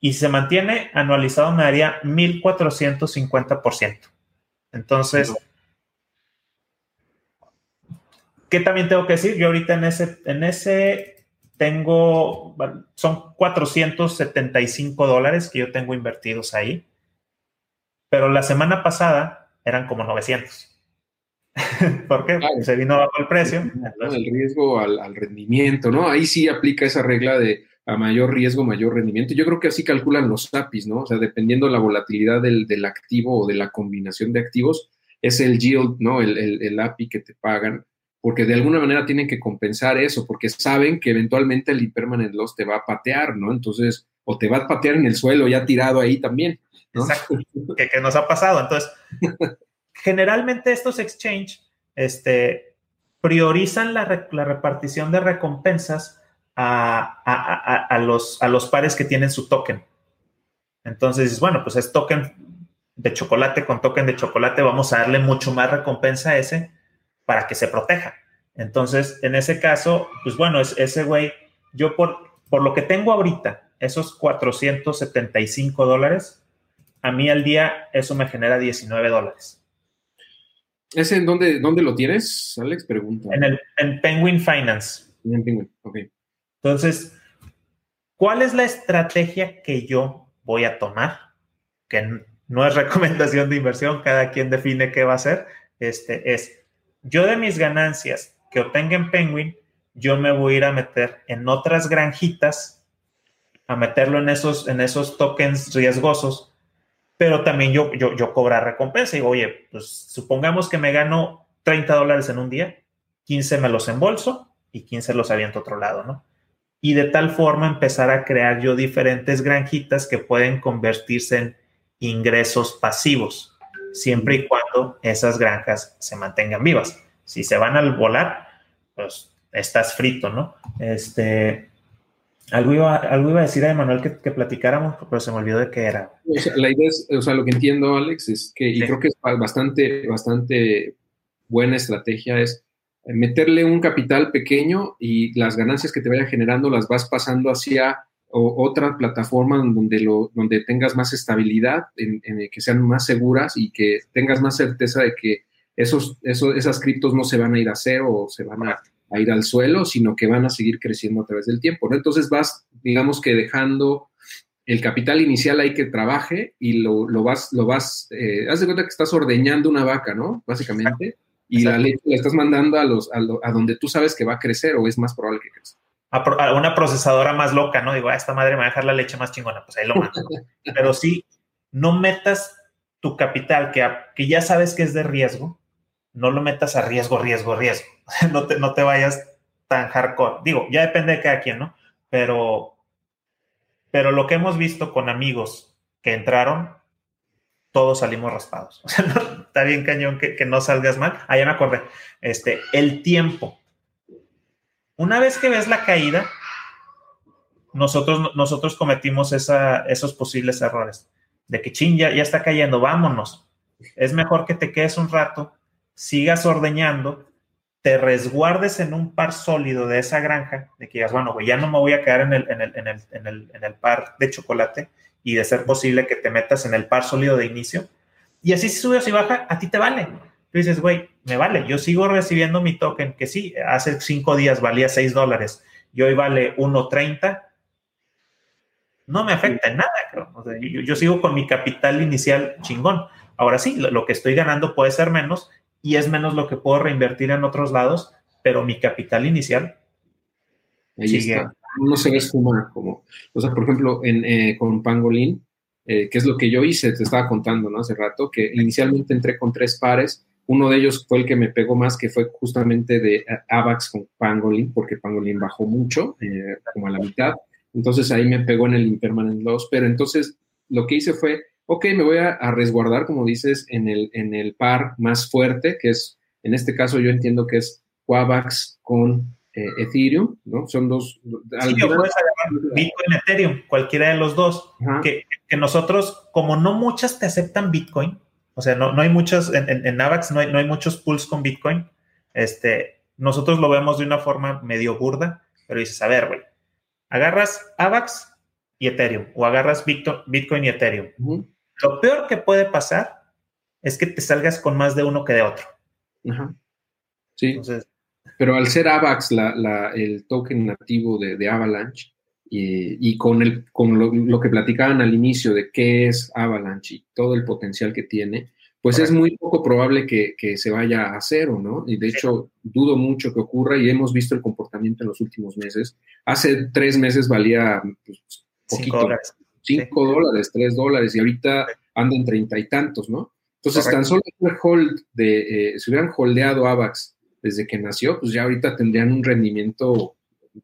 y se mantiene anualizado me daría 1450%. Entonces, ¿qué también tengo que decir? Yo ahorita en ese, en ese tengo, son 475 dólares que yo tengo invertidos ahí pero la semana pasada eran como 900. ¿Por qué? Se vino bajo el precio. El riesgo al, rendimiento, ¿no? Ahí sí aplica esa regla de a mayor riesgo, mayor rendimiento. Yo creo que así calculan los APIs, ¿no? O sea, dependiendo la volatilidad del, activo o de la combinación de activos, es el yield, ¿no? El, el, API que te pagan, porque de alguna manera tienen que compensar eso, porque saben que eventualmente el impermanent loss te va a patear, ¿no? Entonces, o te va a patear en el suelo ya tirado ahí también. Exacto, que, nos ha pasado. Entonces, generalmente estos exchange este, priorizan la, repartición de recompensas a, los, a los pares que tienen su token. Entonces, bueno, pues es token de chocolate con token de chocolate, vamos a darle mucho más recompensa a ese para que se proteja. Entonces, en ese caso, pues bueno, es, ese güey, yo por, por lo que tengo ahorita, esos 475 dólares, a mí al día eso me genera 19 dólares. ¿Ese en dónde, dónde lo tienes, Alex? Pregunta. En, el, en Penguin Finance. En Penguin, ok. Entonces, ¿cuál es la estrategia que yo voy a tomar? Que no es recomendación de inversión, cada quien define qué va a hacer. Este es, yo de mis ganancias que obtenga en Penguin, yo me voy a ir a meter en otras granjitas, a meterlo en esos, en esos tokens riesgosos pero también yo, yo, yo cobrar recompensa. Y oye, pues supongamos que me gano 30 dólares en un día, 15 me los embolso y 15 los aviento a otro lado, ¿no? Y de tal forma empezar a crear yo diferentes granjitas que pueden convertirse en ingresos pasivos, siempre y cuando esas granjas se mantengan vivas. Si se van al volar, pues estás frito, ¿no? Este, algo iba, algo iba a decir a Emanuel que, que, platicáramos, pero se me olvidó de qué era. la idea es, o sea, lo que entiendo, Alex, es que, y creo que es bastante, bastante buena estrategia, es meterle un capital pequeño y las ganancias que te vayan generando las vas pasando hacia otra plataforma donde, lo, donde tengas más estabilidad, en, que sean más seguras y que tengas más certeza de que esos, esos, esas criptos no se van a ir a cero o se van a a ir al suelo, sino que van a seguir creciendo a través del tiempo. ¿no? Entonces vas, digamos que dejando el capital inicial ahí que trabaje y lo, vas, lo vas, eh, haz de cuenta que estás ordeñando una vaca, ¿no? Básicamente. Y la leche la estás mandando a, los, a, donde tú sabes que va a crecer o es más probable que crezca. A, una procesadora más loca, ¿no? Digo, ah, esta madre me va a dejar la leche más chingona, pues ahí lo mando. Pero sí, no metas tu capital que, que ya sabes que es de riesgo, no lo metas a riesgo, riesgo, riesgo. no, te, no te vayas tan hardcore. Digo, ya depende de cada quien, ¿no? Pero, pero lo que hemos visto con amigos que entraron, todos salimos raspados. O sea, está bien cañón que, no salgas mal. Ah, me acordé. Este, el tiempo. Una vez que ves la caída, nosotros, nosotros cometimos esos posibles errores. De que, ching, ya, ya está cayendo, vámonos. Es mejor que te quedes un rato sigas ordeñando, te resguardes en un par sólido de esa granja, de que digas, bueno, güey, ya no me voy a quedar en el, en el, en el, en el par de chocolate y de ser posible que te metas en el par sólido de inicio. Y así si sube o si baja, a ti te vale. Tú dices, güey, me vale, yo sigo recibiendo mi token, que sí, hace cinco días valía seis dólares y hoy vale 1.30. no me afecta en nada, creo. yo, sigo con mi capital inicial chingón. Ahora sí, lo, que estoy ganando puede ser menos y es menos lo que puedo reinvertir en otros lados, pero mi capital inicial sigue. No se ve como, o sea, por ejemplo, en, eh, con Pangolin, eh, que es lo que yo hice, te estaba contando, ¿no? Hace rato, que inicialmente entré con tres pares, uno de ellos fue el que me pegó más, que fue justamente de eh, AVAX con Pangolin, porque Pangolin bajó mucho, eh, como a la mitad. Entonces ahí me pegó en el impermanent loss, pero entonces lo que hice fue, ok, me voy a, resguardar, como dices, en el, en el par más fuerte, que es, en este caso yo entiendo que es Quavax con eh, Ethereum, ¿no? Son dos. Sí, o puedes Bitcoin, Ethereum, cualquiera de los dos. Que, que, nosotros, como no muchas te aceptan Bitcoin, o sea, no, no hay muchos, en, en, Navax no hay, no hay muchos pools con Bitcoin. Este, nosotros lo vemos de una forma medio burda, pero dices, a ver, güey, agarras AVAX y Ethereum, o agarras Bitcoin y Ethereum. Lo peor que puede pasar es que te salgas con más de uno que de otro. Sí. Pero al ser AVAX la, el token nativo de, Avalanche, y, con, el, con lo, que platicaban al inicio de qué es Avalanche y todo el potencial que tiene, pues es muy poco probable que, se vaya a hacer o ¿no? Y de hecho, dudo mucho que ocurra y hemos visto el comportamiento en los últimos meses. Hace tres meses valía pues, poquito, cinco dólares, cinco dólares tres dólares y ahorita anda en treinta y tantos, ¿no? Entonces, tan solo hold de, eh, si hubieran holdeado AVAX desde que nació, pues ya ahorita tendrían un rendimiento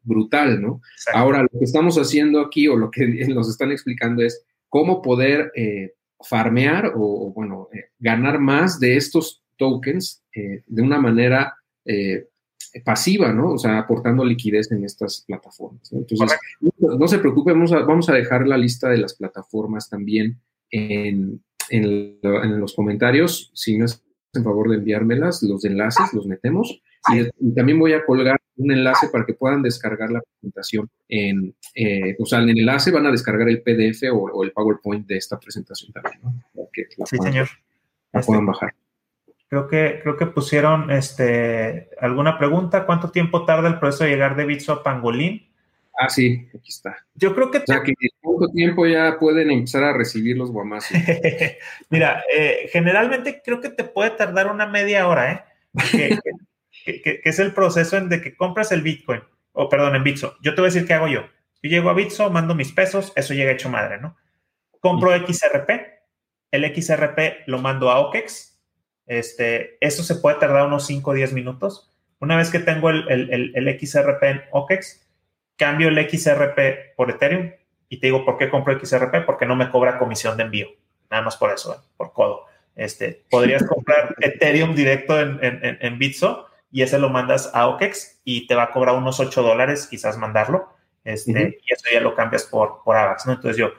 brutal, ¿no? Ahora, lo que estamos haciendo aquí o lo que nos están explicando es cómo poder eh, farmear o, bueno, eh, ganar más de estos tokens eh, de una manera pasiva, ¿no? O sea, aportando liquidez en estas plataformas. Entonces, no, se preocupen, vamos a, dejar la lista de las plataformas también en, los comentarios. Si me hacen favor de enviármelas, los enlaces los metemos. y también voy a colgar un enlace para que puedan descargar la presentación en, eh, o sea, en el enlace van a descargar el PDF o, el PowerPoint de esta presentación también, ¿no? sí, señor. La puedan este, bajar. Creo que, creo que pusieron este, alguna pregunta. ¿Cuánto tiempo tarda el proceso de llegar de Bitso a Pangolín? Ah, sí, aquí está. Yo creo que... O sea, que en poco tiempo ya pueden empezar a recibir los guamazos. Mira, eh, generalmente creo que te puede tardar una media hora, ¿eh? que, es el proceso en de que compras el Bitcoin, o perdón, en Bitso. Yo te voy a decir qué hago yo. Yo llego a Bitso, mando mis pesos, eso llega hecho madre, ¿no? Compro XRP, el XRP lo mando a OKEX, este, eso se puede tardar unos 5 o 10 minutos. Una vez que tengo el, el, XRP en OKEX, cambio el XRP por Ethereum y te digo por qué compro XRP, porque no me cobra comisión de envío, nada más por eso, ¿eh? por codo. Este, podrías comprar Ethereum directo en, en, en Bitso y ese lo mandas a OKEX y te va a cobrar unos 8 dólares quizás mandarlo. Este, Y eso ya lo cambias por, por AVAX, ¿no? Entonces yo,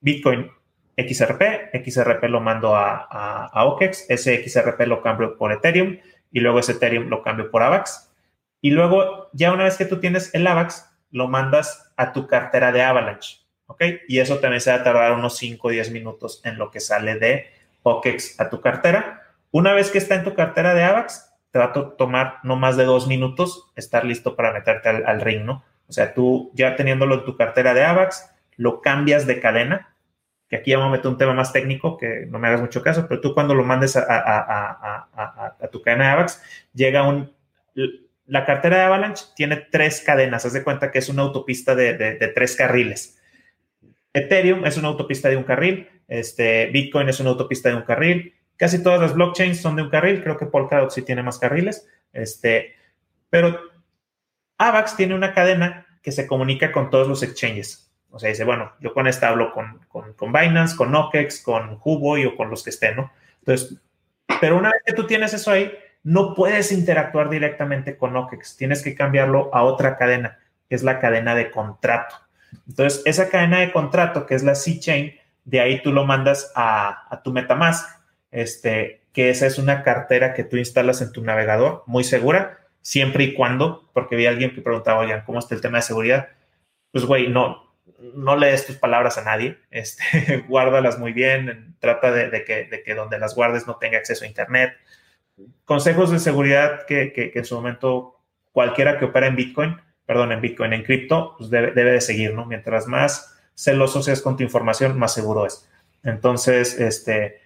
Bitcoin XRP, XRP lo mando a, a, OKEX, ese XRP lo cambio por Ethereum y luego ese Ethereum lo cambio por AVAX. Y luego, ya una vez que tú tienes el AVAX, lo mandas a tu cartera de Avalanche, ¿ok? Y eso también se va a tardar unos 5 o 10 minutos en lo que sale de OKEX a tu cartera. Una vez que está en tu cartera de AVAX, te va a tomar no más de dos minutos estar listo para meterte al, ring, ¿no? O sea, tú ya teniéndolo en tu cartera de AVAX, lo cambias de cadena, que aquí vamos a meter un tema más técnico, que no me hagas mucho caso, pero tú cuando lo mandes a, tu cadena de AVAX, llega un... La cartera de Avalanche tiene tres cadenas, haz de cuenta que es una autopista de, tres carriles. Ethereum es una autopista de un carril, este, Bitcoin es una autopista de un carril, Casi todas las blockchains son de un carril, creo que Polkadot sí tiene más carriles, este, pero AVAX tiene una cadena que se comunica con todos los exchanges. O sea, dice, bueno, yo con esta hablo con, con, Binance, con OKEX, con Huboy o con los que estén, ¿no? Entonces, pero una vez que tú tienes eso ahí, no puedes interactuar directamente con OKEX, tienes que cambiarlo a otra cadena, que es la cadena de contrato. Entonces, esa cadena de contrato, que es la C-Chain, de ahí tú lo mandas a, a tu Metamask este, que esa es una cartera que tú instalas en tu navegador, muy segura, siempre y cuando, porque vi a alguien que preguntaba, oigan, ¿cómo está el tema de seguridad? Pues, güey, no, no lees tus palabras a nadie, este, guárdalas muy bien, trata de, que, de, que, donde las guardes no tenga acceso a Internet. Consejos de seguridad que, que, en su momento cualquiera que opera en Bitcoin, perdón, en Bitcoin, en cripto, pues debe, debe, de seguir, ¿no? Mientras más celoso seas con tu información, más seguro es. Entonces, este,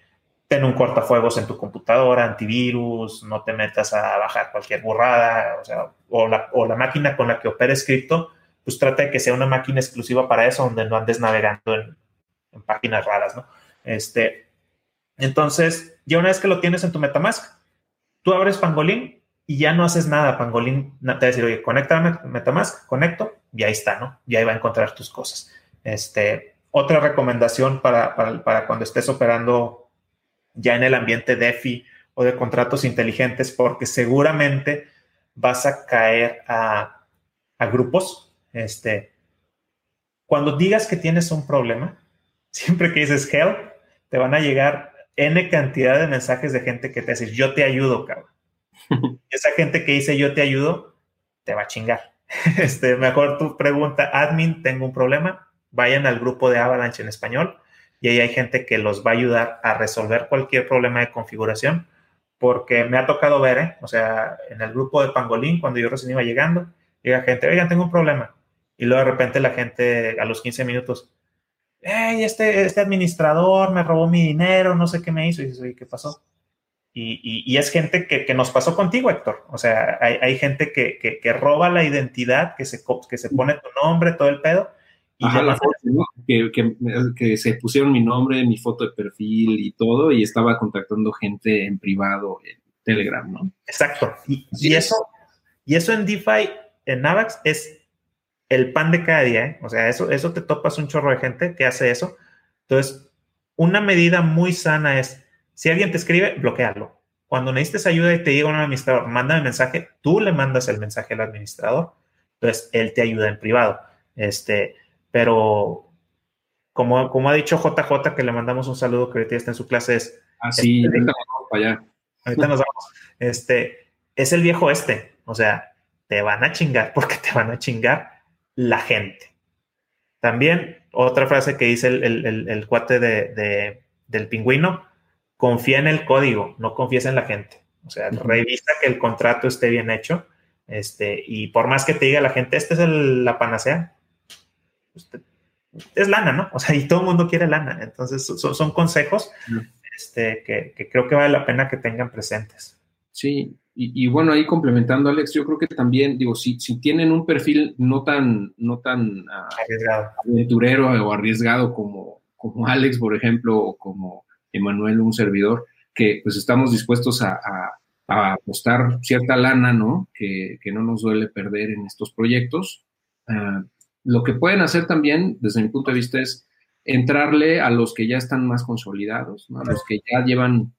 ten un cortafuegos en tu computadora, antivirus, no te metas a bajar cualquier burrada, o sea, o la, o la máquina con la que operes cripto, pues trata de que sea una máquina exclusiva para eso, donde no andes navegando en, en páginas raras, ¿no? Este, entonces, ya una vez que lo tienes en tu Metamask, tú abres Pangolin y ya no haces nada. Pangolin te va a decir, oye, conecta a Metamask, conecto, y ahí está, ¿no? Y ahí va a encontrar tus cosas. Este, otra recomendación para, para, cuando estés operando ya en el ambiente DeFi o de contratos inteligentes, porque seguramente vas a caer a, a grupos. Este, cuando digas que tienes un problema, siempre que dices help, te van a llegar N cantidad de mensajes de gente que te dice, yo te ayudo, cabrón. Esa gente que dice, yo te ayudo, te va a chingar. Este, mejor tu pregunta, admin, tengo un problema, vayan al grupo de Avalanche en español y ahí hay gente que los va a ayudar a resolver cualquier problema de configuración, porque me ha tocado ver, ¿eh? o sea, en el grupo de Pangolín, cuando yo recién iba llegando, llega gente, oigan, tengo un problema. Y luego de repente la gente a los 15 minutos, hey, este, este administrador me robó mi dinero, no sé qué me hizo. Y dices, oye, ¿qué pasó? Y, y, es gente que, que, nos pasó contigo, Héctor. O sea, hay, hay gente que, que, que, roba la identidad, que se, que se pone tu nombre, todo el pedo. Y Ajá, la foto, ¿no? que, se pusieron mi nombre, mi foto de perfil y todo, y estaba contactando gente en privado en Telegram, ¿no? Exacto. Y, y eso, y eso en DeFi, en Navax, es el pan de cada día, ¿eh? O sea, eso, eso te topas un chorro de gente que hace eso. Entonces, una medida muy sana es, si alguien te escribe, bloquearlo. Cuando necesites ayuda y te llega un administrador, mándame mensaje, tú le mandas el mensaje al administrador. Entonces, él te ayuda en privado. Este, pero como, como ha dicho JJ, que le mandamos un saludo que ahorita está en su clase, es... Así, ah, este, ahorita nos vamos para allá. Ahorita nos vamos. Este, es el viejo este. O sea, te van a chingar porque te van a chingar la gente. También otra frase que dice el, cuate de, del pingüino, confía en el código, no confíes en la gente. O sea, revisa que el contrato esté bien hecho. Este, y por más que te diga la gente, esta es la panacea, es lana, ¿no? O sea, y todo el mundo quiere lana. Entonces, son, consejos este, que, que, creo que vale la pena que tengan presentes. Sí, y, bueno, ahí complementando, Alex, yo creo que también, digo, si, si tienen un perfil no tan, no tan ah, aventurero o arriesgado como, como Alex, por ejemplo, o como Emanuel, un servidor, que pues estamos dispuestos a, apostar cierta lana, ¿no? Que, no nos duele perder en estos proyectos. Ah, lo que pueden hacer también, desde mi punto de vista, es entrarle a los que ya están más consolidados, ¿no? a los que ya llevan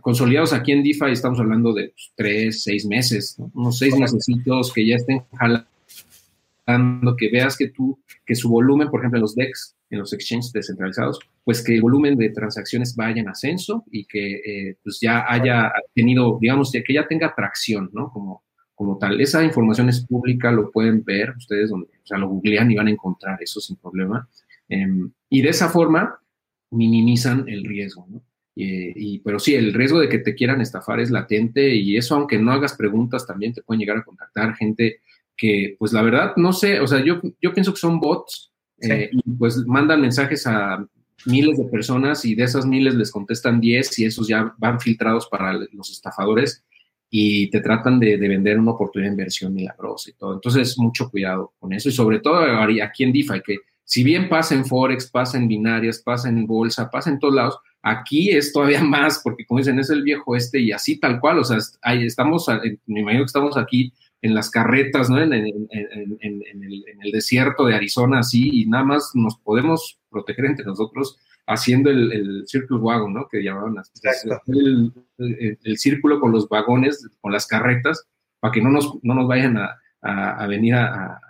consolidados aquí en DeFi estamos hablando de pues, tres, seis meses, unos seis meses que ya estén jalando, que veas que tú, que su volumen, por ejemplo, en los DEX, en los exchanges descentralizados, pues que el volumen de transacciones vaya en ascenso y que eh, pues ya haya tenido, digamos, que ya tenga tracción, ¿no? Como, como tal. Esa información es pública, lo pueden ver ustedes, donde, o sea, lo googlean y van a encontrar eso sin problema. Em, y de esa forma minimizan el riesgo, ¿no? Eh, y, pero sí, el riesgo de que te quieran estafar es latente y eso, aunque no hagas preguntas, también te pueden llegar a contactar gente que, pues la verdad, no sé, o sea, yo, yo pienso que son bots eh, y pues mandan mensajes a miles de personas y de esas miles les contestan 10 y esos ya van filtrados para los estafadores y te tratan de, de, vender una oportunidad de inversión milagrosa y todo. Entonces, mucho cuidado con eso y sobre todo aquí en DeFi, que si bien pasa en Forex, pasa en binarias, pasa en bolsa, pasa en todos lados, Aquí es todavía más, porque como dicen, es el viejo este y así tal cual, o sea, ahí estamos, me imagino que estamos aquí en las carretas, ¿no? En, el, desierto de Arizona, así, y nada más nos podemos proteger entre nosotros haciendo el, el circle wagon, ¿no? Que llamaban el, el, círculo con los vagones, con las carretas, para que no nos, no nos vayan a, venir a,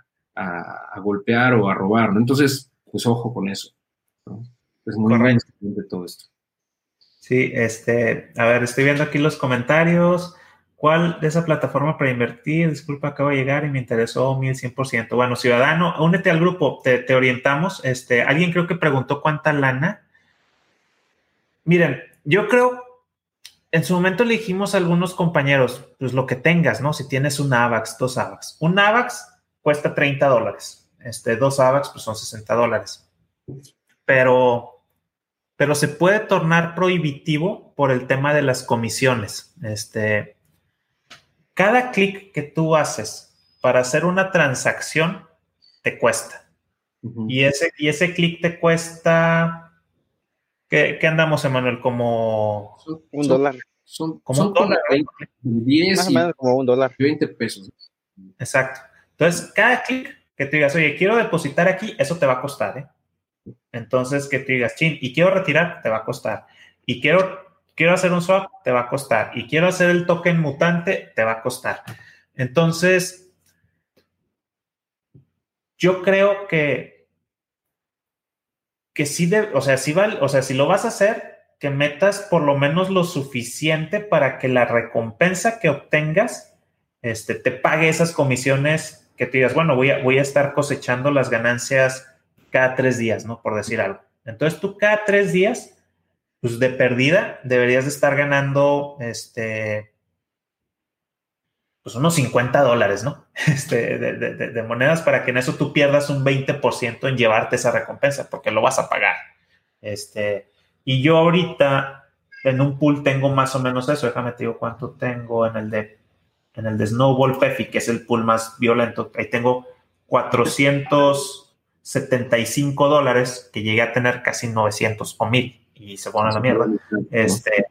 golpear o a robar, ¿no? Entonces, pues ojo con eso. Es muy importante todo esto. Sí, este, a ver, estoy viendo aquí los comentarios. ¿Cuál de esa plataforma para invertir? Disculpa, acabo de llegar y me interesó mil cien por ciento. Bueno, ciudadano, únete al grupo, te, orientamos. Este, alguien creo que preguntó cuánta lana. Miren, yo creo, en su momento le dijimos a algunos compañeros, pues lo que tengas, ¿no? Si tienes un AVAX, dos AVAX. Un AVAX cuesta 30 dólares. Este, dos AVAX, pues son 60 dólares. pero, pero se puede tornar prohibitivo por el tema de las comisiones. Este, cada clic que tú haces para hacer una transacción te cuesta. Y ese, y ese clic te cuesta. ¿Qué, andamos, Emanuel? Como. un dólar. Son, como un dólar. 10 como un dólar. 20 pesos. Exacto. Entonces, cada clic que te digas, oye, quiero depositar aquí, eso te va a costar, ¿eh? Entonces, que te digas, chin, y quiero retirar, te va a costar. Y quiero quiero hacer un swap, te va a costar. Y quiero hacer el token mutante, te va a costar. Entonces, yo creo que, que sí, de, o sea, sí va, o sea, si lo vas a hacer, que metas por lo menos lo suficiente para que la recompensa que obtengas este, te pague esas comisiones que te digas, bueno, voy a, voy a estar cosechando las ganancias cada tres días, ¿no? Por decir algo. Entonces tú cada tres días pues de perdida deberías de estar ganando, este, pues unos 50 dólares, ¿no? Este, de, monedas para que en eso tú pierdas un 20% en llevarte esa recompensa, porque lo vas a pagar. Este, y yo ahorita en un pool tengo más o menos eso, déjame te digo cuánto tengo en el de, en el de Snowball Pefi, que es el pool más violento, ahí tengo 475 dólares, que llegué a tener casi 900 o 1000 y se pone a la mierda. Este,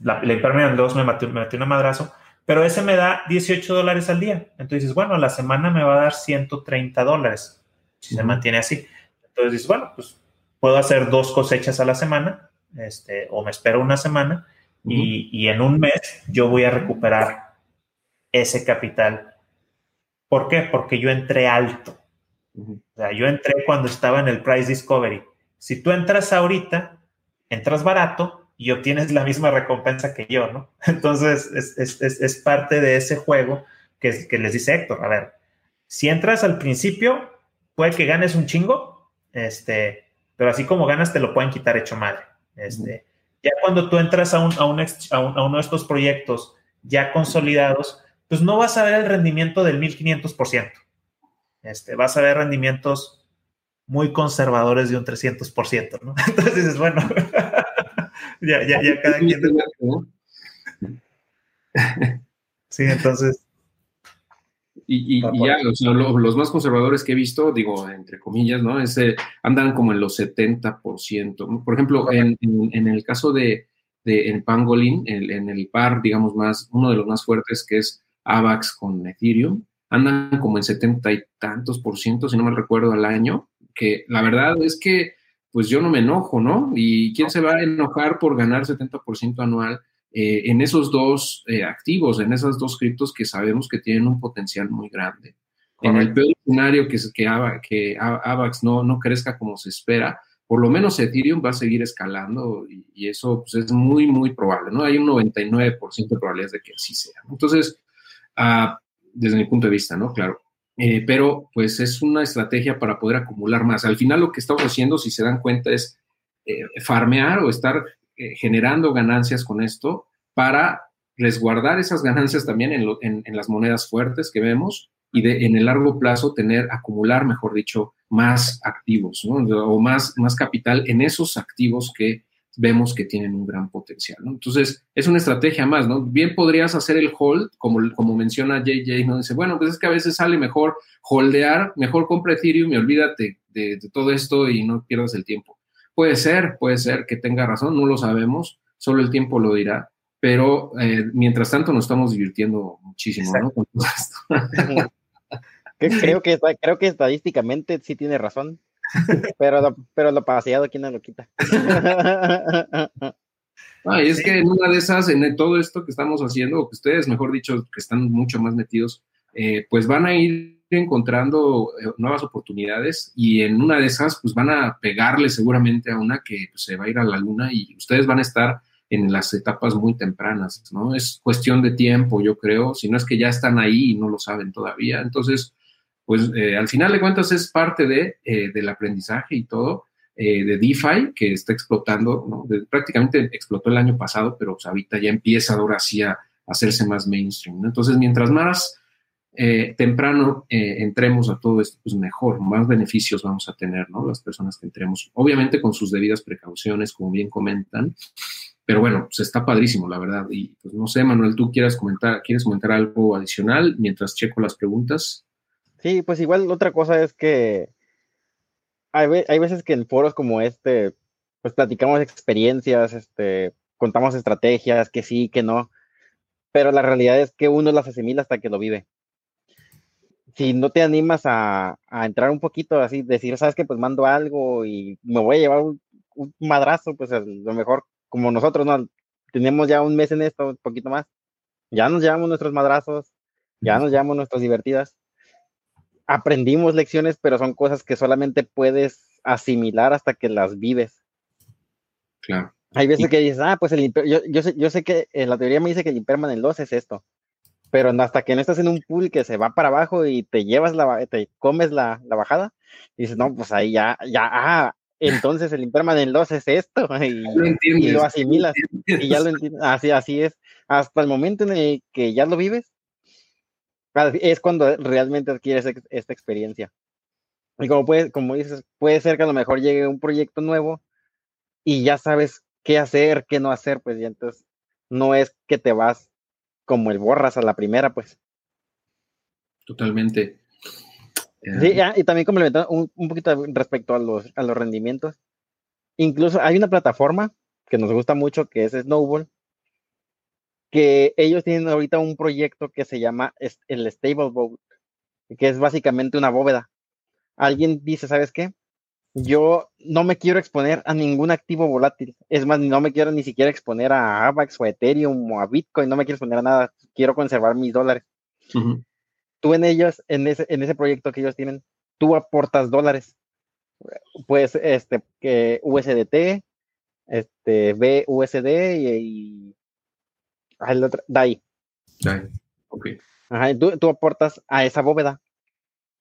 la, la de dos me metió, me una madrazo, pero ese me da 18 dólares al día. Entonces bueno, la semana me va a dar 130 dólares si se mantiene así. Entonces dices, bueno, pues puedo hacer dos cosechas a la semana, este, o me espero una semana, y, y, en un mes yo voy a recuperar ese capital. ¿Por qué? Porque yo entré alto. O sea, yo entré cuando estaba en el Price Discovery. Si tú entras ahorita, entras barato y obtienes la misma recompensa que yo, ¿no? Entonces, es, parte de ese juego que, que, les dice Héctor, a ver, si entras al principio, puede que ganes un chingo, este, pero así como ganas, te lo pueden quitar hecho madre. Este, ya cuando tú entras a, un, a, a, uno de estos proyectos ya consolidados, pues no vas a ver el rendimiento del 1500%. Este, vas a ver rendimientos muy conservadores de un 300%, ¿no? Entonces dices, bueno, ya, ya, ya cada quien... Sí, entonces... Y, ya, los más conservadores que he visto, digo, entre comillas, ¿no? Ese, andan como en los 70%. Por ejemplo, en, el caso de, de en Pangolin, en, el par, digamos, más, uno de los más fuertes que es AVAX con Ethereum, andan como en 70 y tantos por ciento, si no me recuerdo, al año que la verdad es que pues yo no me enojo, ¿no? ¿Y quién se va a enojar por ganar 70% anual eh, en esos dos eh, activos, en esas dos criptos que sabemos que tienen un potencial muy grande? En el peor escenario que, que, que AVAX no, no crezca como se espera, por lo menos Ethereum va a seguir escalando y, eso pues, es muy, muy probable, ¿no? Hay un 99% de probabilidades de que así sea. Entonces, ah, desde mi punto de vista, ¿no? Claro. Eh, pero pues es una estrategia para poder acumular más. Al final lo que estamos haciendo, si se dan cuenta, es eh, farmear o estar eh, generando ganancias con esto para resguardar esas ganancias también en, las monedas fuertes que vemos y de, en el largo plazo tener, acumular, mejor dicho, más activos o más, más capital en esos activos que vemos que tienen un gran potencial, ¿no? Entonces, es una estrategia más, ¿no? Bien podrías hacer el hold, como, como menciona JJ, ¿no? Dice, bueno, pues es que a veces sale mejor holdear, mejor compra Ethereum y olvídate de, todo esto y no pierdas el tiempo. Puede ser, puede ser que tenga razón, no lo sabemos, solo el tiempo lo dirá, pero eh, mientras tanto nos estamos divirtiendo muchísimo, ¿no? Con todo esto. creo, que, creo que estadísticamente sí tiene razón. Pero, lo, pero lo paseado, ¿quién no lo quita? Ay, es que en una de esas, en todo esto que estamos haciendo, o que ustedes, mejor dicho, que están mucho más metidos, eh, pues van a ir encontrando eh, nuevas oportunidades y en una de esas, pues van a pegarle seguramente a una que pues, se va a ir a la luna y ustedes van a estar en las etapas muy tempranas, ¿no? Es cuestión de tiempo, yo creo, si no es que ya están ahí y no lo saben todavía. Entonces, pues eh, al final de cuentas es parte de, eh, del aprendizaje y todo eh, de DeFi que está explotando, ¿no? prácticamente explotó el año pasado, pero pues, ahorita ya empieza ahora sí a, hacerse más mainstream. Entonces, mientras más temprano entremos a todo esto, pues mejor, más beneficios vamos a tener, ¿no? Las personas que entremos, obviamente con sus debidas precauciones, como bien comentan, pero bueno, pues está padrísimo, la verdad. Y pues no sé, Manuel, ¿tú quieres comentar, quieres comentar algo adicional mientras checo las preguntas? Sí, pues igual otra cosa es que hay, veces que en foros como este, pues platicamos experiencias, este, contamos estrategias, que sí, que no, pero la realidad es que uno las asimila hasta que lo vive. Si no te animas a, entrar un poquito así, decir, sabes que pues mando algo y me voy a llevar un, madrazo, pues a lo mejor como nosotros, ¿no? Tenemos ya un mes en esto, un poquito más, ya nos llevamos nuestros madrazos, ya nos llevamos nuestras divertidas, aprendimos lecciones, pero son cosas que solamente puedes asimilar hasta que las vives. Claro. Hay veces que dices, ah, pues el yo, yo, sé, yo sé que en la teoría me dice que el Impermanent Loss es esto pero hasta que no estás en un pool que se va para abajo y te llevas la, te comes la, la bajada, dices, no, pues ahí ya, ya, ah, entonces el impermanent loss es esto, y lo, asimilas, y ya lo entiendes, así, así es, hasta el momento en el que ya lo vives, es cuando realmente adquieres esta experiencia. Y como, puede, como dices, puede ser que a lo mejor llegue un proyecto nuevo y ya sabes qué hacer, qué no hacer, pues y entonces no es que te vas como el borras a la primera, pues. Totalmente. Sí, ah, y también complementando un, un, poquito respecto a los, a los rendimientos. Incluso hay una plataforma que nos gusta mucho que es Snowball, que ellos tienen ahorita un proyecto que se llama el Stable Boat, que es básicamente una bóveda. Alguien dice, ¿sabes qué? yo no me quiero exponer a ningún activo volátil. Es más, no me quiero ni siquiera exponer a AVAX o a Ethereum o a Bitcoin, no me quiero exponer a nada. Quiero conservar mis dólares. Tú en ellos, en ese, en ese proyecto que ellos tienen, tú aportas dólares. Pues, este, que USDT, este, BUSD y, y el otro, DAI. DAI, ok. Ajá, tú, tú aportas a esa bóveda.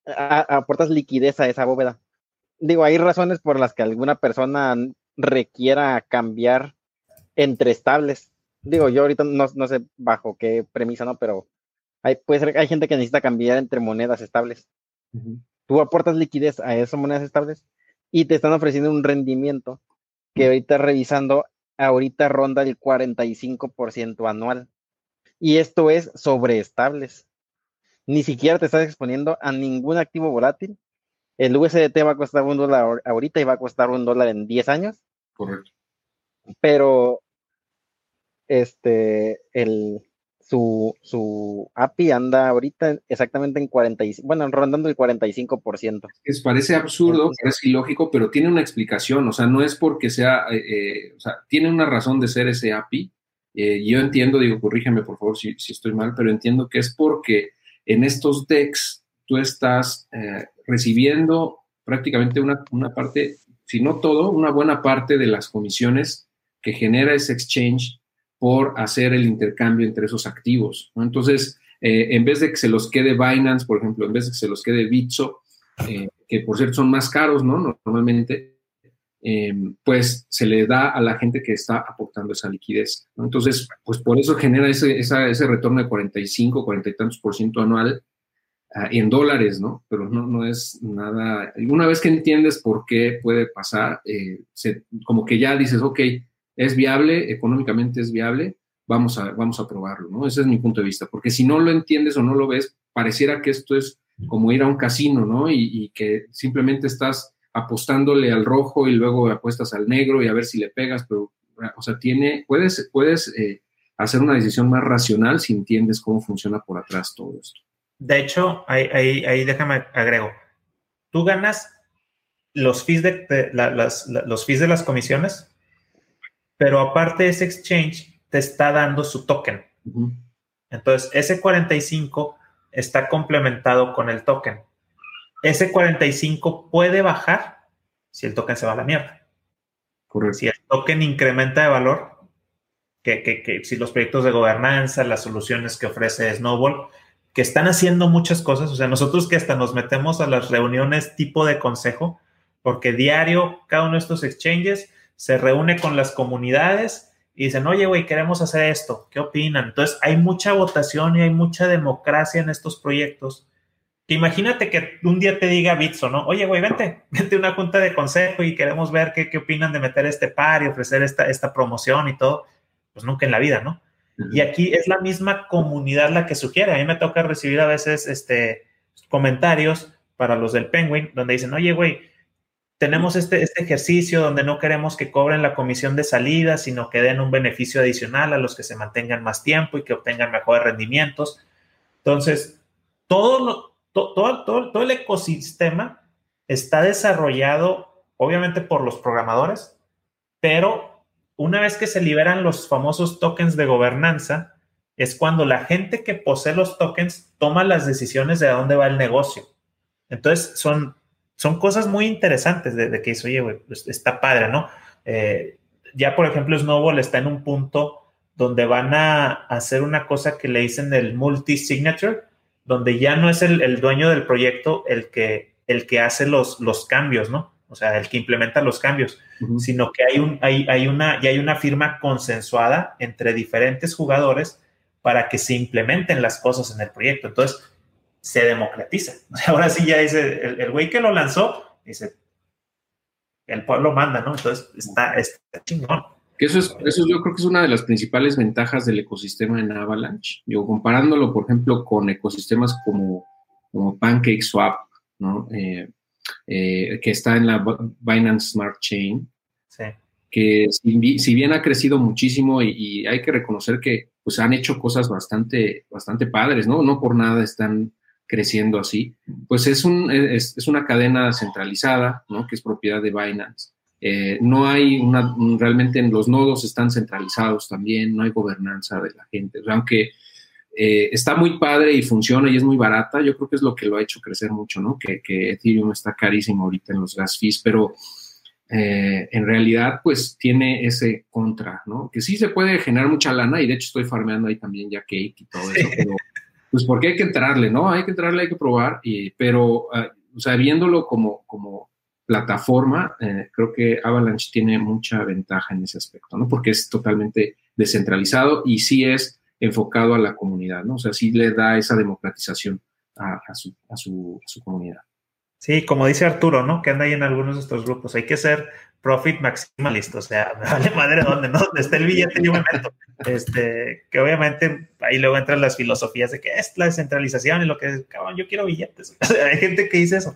aportas liquidez a esa bóveda digo, hay razones por las que alguna persona requiera cambiar entre estables. Digo, yo ahorita no, sé bajo qué premisa, ¿no? Pero hay, puede ser, hay gente que necesita cambiar entre monedas estables. Tú aportas liquidez a esas monedas estables y te están ofreciendo un rendimiento que ahorita revisando, ahorita ronda el 45% anual. Y esto es sobre estables. Ni siquiera te estás exponiendo a ningún activo volátil el USDT va a costar un dólar ahorita y va a costar un dólar en 10 años. Correcto. Pero este, el, su, su API anda ahorita exactamente en 45, bueno, rondando el 45%. Es, parece absurdo, es ilógico, pero tiene una explicación, o sea, no es porque sea, eh, eh, o sea, tiene una razón de ser ese API. Eh, yo entiendo, digo, corrígeme por favor si, si, estoy mal, pero entiendo que es porque en estos decks tú estás recibiendo prácticamente una, parte, si no todo, una buena parte de las comisiones que genera ese exchange por hacer el intercambio entre esos activos. Entonces, eh, en vez de que se los quede Binance, por ejemplo, en vez de que se los quede Bitso, eh, que por cierto son más caros, ¿no? Normalmente, em, pues se le da a la gente que está aportando esa liquidez. Entonces, pues por eso genera ese, ese retorno de 45, 40 y tantos por ciento anual Ah, en dólares, ¿no? Pero no, no es nada. Una vez que entiendes por qué puede pasar, eh, como que ya dices, ok, es viable, económicamente es viable, vamos a, vamos a probarlo, ¿no? Ese es mi punto de vista, porque si no lo entiendes o no lo ves, pareciera que esto es como ir a un casino, ¿no? Y, que simplemente estás apostándole al rojo y luego apuestas al negro y a ver si le pegas, pero, o sea, tiene, puedes, puedes eh, hacer una decisión más racional si entiendes cómo funciona por atrás todo esto. De hecho, ahí, ahí, déjame agrego. Tú ganas los fees de, las, los fees de las comisiones, pero aparte ese exchange te está dando su token. Entonces, ese 45 está complementado con el token. Ese 45 puede bajar si el token se va a la mierda. Correcto. Si el token incrementa de valor, que, que, que si los proyectos de gobernanza, las soluciones que ofrece Snowball, que están haciendo muchas cosas, o sea, nosotros que hasta nos metemos a las reuniones tipo de consejo, porque diario cada uno de estos exchanges se reúne con las comunidades y dicen, oye, güey, queremos hacer esto, ¿qué opinan? Entonces, hay mucha votación y hay mucha democracia en estos proyectos. Que imagínate que un día te diga Bitso, ¿no? Oye, güey, vente, vente a una junta de consejo y queremos ver qué, qué opinan de meter este par y ofrecer esta, esta promoción y todo. Pues nunca en la vida, ¿no? Y aquí es la misma comunidad la que sugiere. A mí me toca recibir a veces este, comentarios para los del Penguin, donde dicen, oye, güey, tenemos este, este ejercicio donde no queremos que cobren la comisión de salida, sino que den un beneficio adicional a los que se mantengan más tiempo y que obtengan mejores rendimientos. Entonces, todo, todo, todo, todo el ecosistema está desarrollado, obviamente, por los programadores, pero una vez que se liberan los famosos tokens de gobernanza, es cuando la gente que posee los tokens toma las decisiones de a dónde va el negocio. Entonces, son son cosas muy interesantes de, que dice, oye, güey, pues está padre, ¿no? Eh, ya, por ejemplo, Snowball está en un punto donde van a hacer una cosa que le dicen el multi-signature, donde ya no es el, dueño del proyecto el que, el que hace los, los cambios, ¿no? O sea, el que implementa los cambios, sino que hay, un, hay, hay, una, ya hay una firma consensuada entre diferentes jugadores para que se implementen las cosas en el proyecto. Entonces, se democratiza. Ahora sí ya dice, el güey que lo lanzó, dice, el pueblo manda, ¿no? Entonces está, chingón. Que eso es, eso yo creo que es una de las principales ventajas del ecosistema en Avalanche. Digo, comparándolo, por ejemplo, con ecosistemas como, como PancakeSwap, ¿no? Eh, eh, que está en la Binance Smart Chain. Sí. Que si, bien ha crecido muchísimo y, y, hay que reconocer que pues han hecho cosas bastante, bastante padres, ¿no? No por nada están creciendo así, pues es, un, es, una cadena centralizada, ¿no? Que es propiedad de Binance. Eh, no hay una, realmente los nodos están centralizados también, no hay gobernanza de la gente, aunque eh, está muy padre y funciona y es muy barata, yo creo que es lo que lo ha hecho crecer mucho, ¿no? Que, que Ethereum está carísimo ahorita en los gas fees, pero eh, en realidad pues tiene ese contra, ¿no? Que sí se puede generar mucha lana y de hecho estoy farmeando ahí también ya cake y todo eso, pero pues porque hay que entrarle, ¿no? Hay que entrarle, hay que probar, y, pero, ah, o sea, viéndolo como, como plataforma, eh, creo que Avalanche tiene mucha ventaja en ese aspecto, ¿no? Porque es totalmente descentralizado y sí es enfocado a la comunidad, ¿no? O sea, sí le da esa democratización a, su, a, su, a su comunidad. Sí, como dice Arturo, ¿no? Que anda ahí en algunos de estos grupos. Hay que ser profit maximalista, o sea, me vale madre dónde, ¿no? Donde está el billete yo me meto. Este, que obviamente ahí luego entran las filosofías de que es la descentralización y lo que es, cabrón, yo quiero billetes. hay gente que dice eso.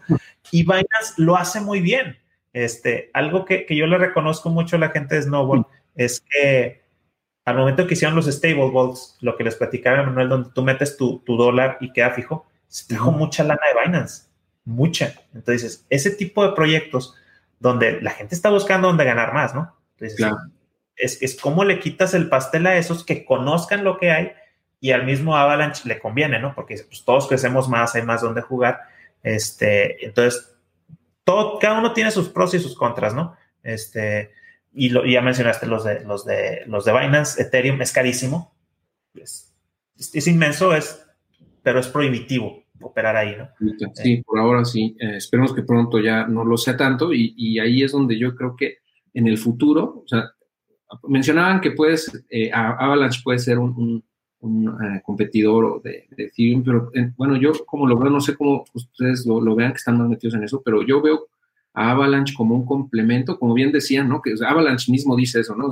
Y Binance lo hace muy bien. Este, algo que, que yo le reconozco mucho a la gente de Snowball es que al momento que hicieron los stable vaults, lo que les platicaba Manuel, donde tú metes tu, tu dólar y queda fijo, se trajo mucha lana de Binance, mucha. Entonces, ese tipo de proyectos donde la gente está buscando dónde ganar más, ¿no? Entonces, es, es cómo le quitas el pastel a esos que conozcan lo que hay y al mismo Avalanche le conviene, ¿no? Porque pues, todos crecemos más, hay más donde jugar. Este, entonces, todo, cada uno tiene sus pros y sus contras, ¿no? Este, y, lo, ya mencionaste los de, los, de, los de Binance, Ethereum es carísimo, es, es inmenso, es, pero es prohibitivo operar ahí, ¿no? Sí, por ahora sí. Eh, esperemos que pronto ya no lo sea tanto y, ahí es donde yo creo que en el futuro, o sea, mencionaban que puedes, eh, Avalanche puede ser un, eh, competidor de, de, Ethereum, pero bueno, yo como lo veo, no sé cómo ustedes lo, vean que están más metidos en eso, pero yo veo a Avalanche como un complemento, como bien decían, ¿no? Que Avalanche mismo dice eso, ¿no?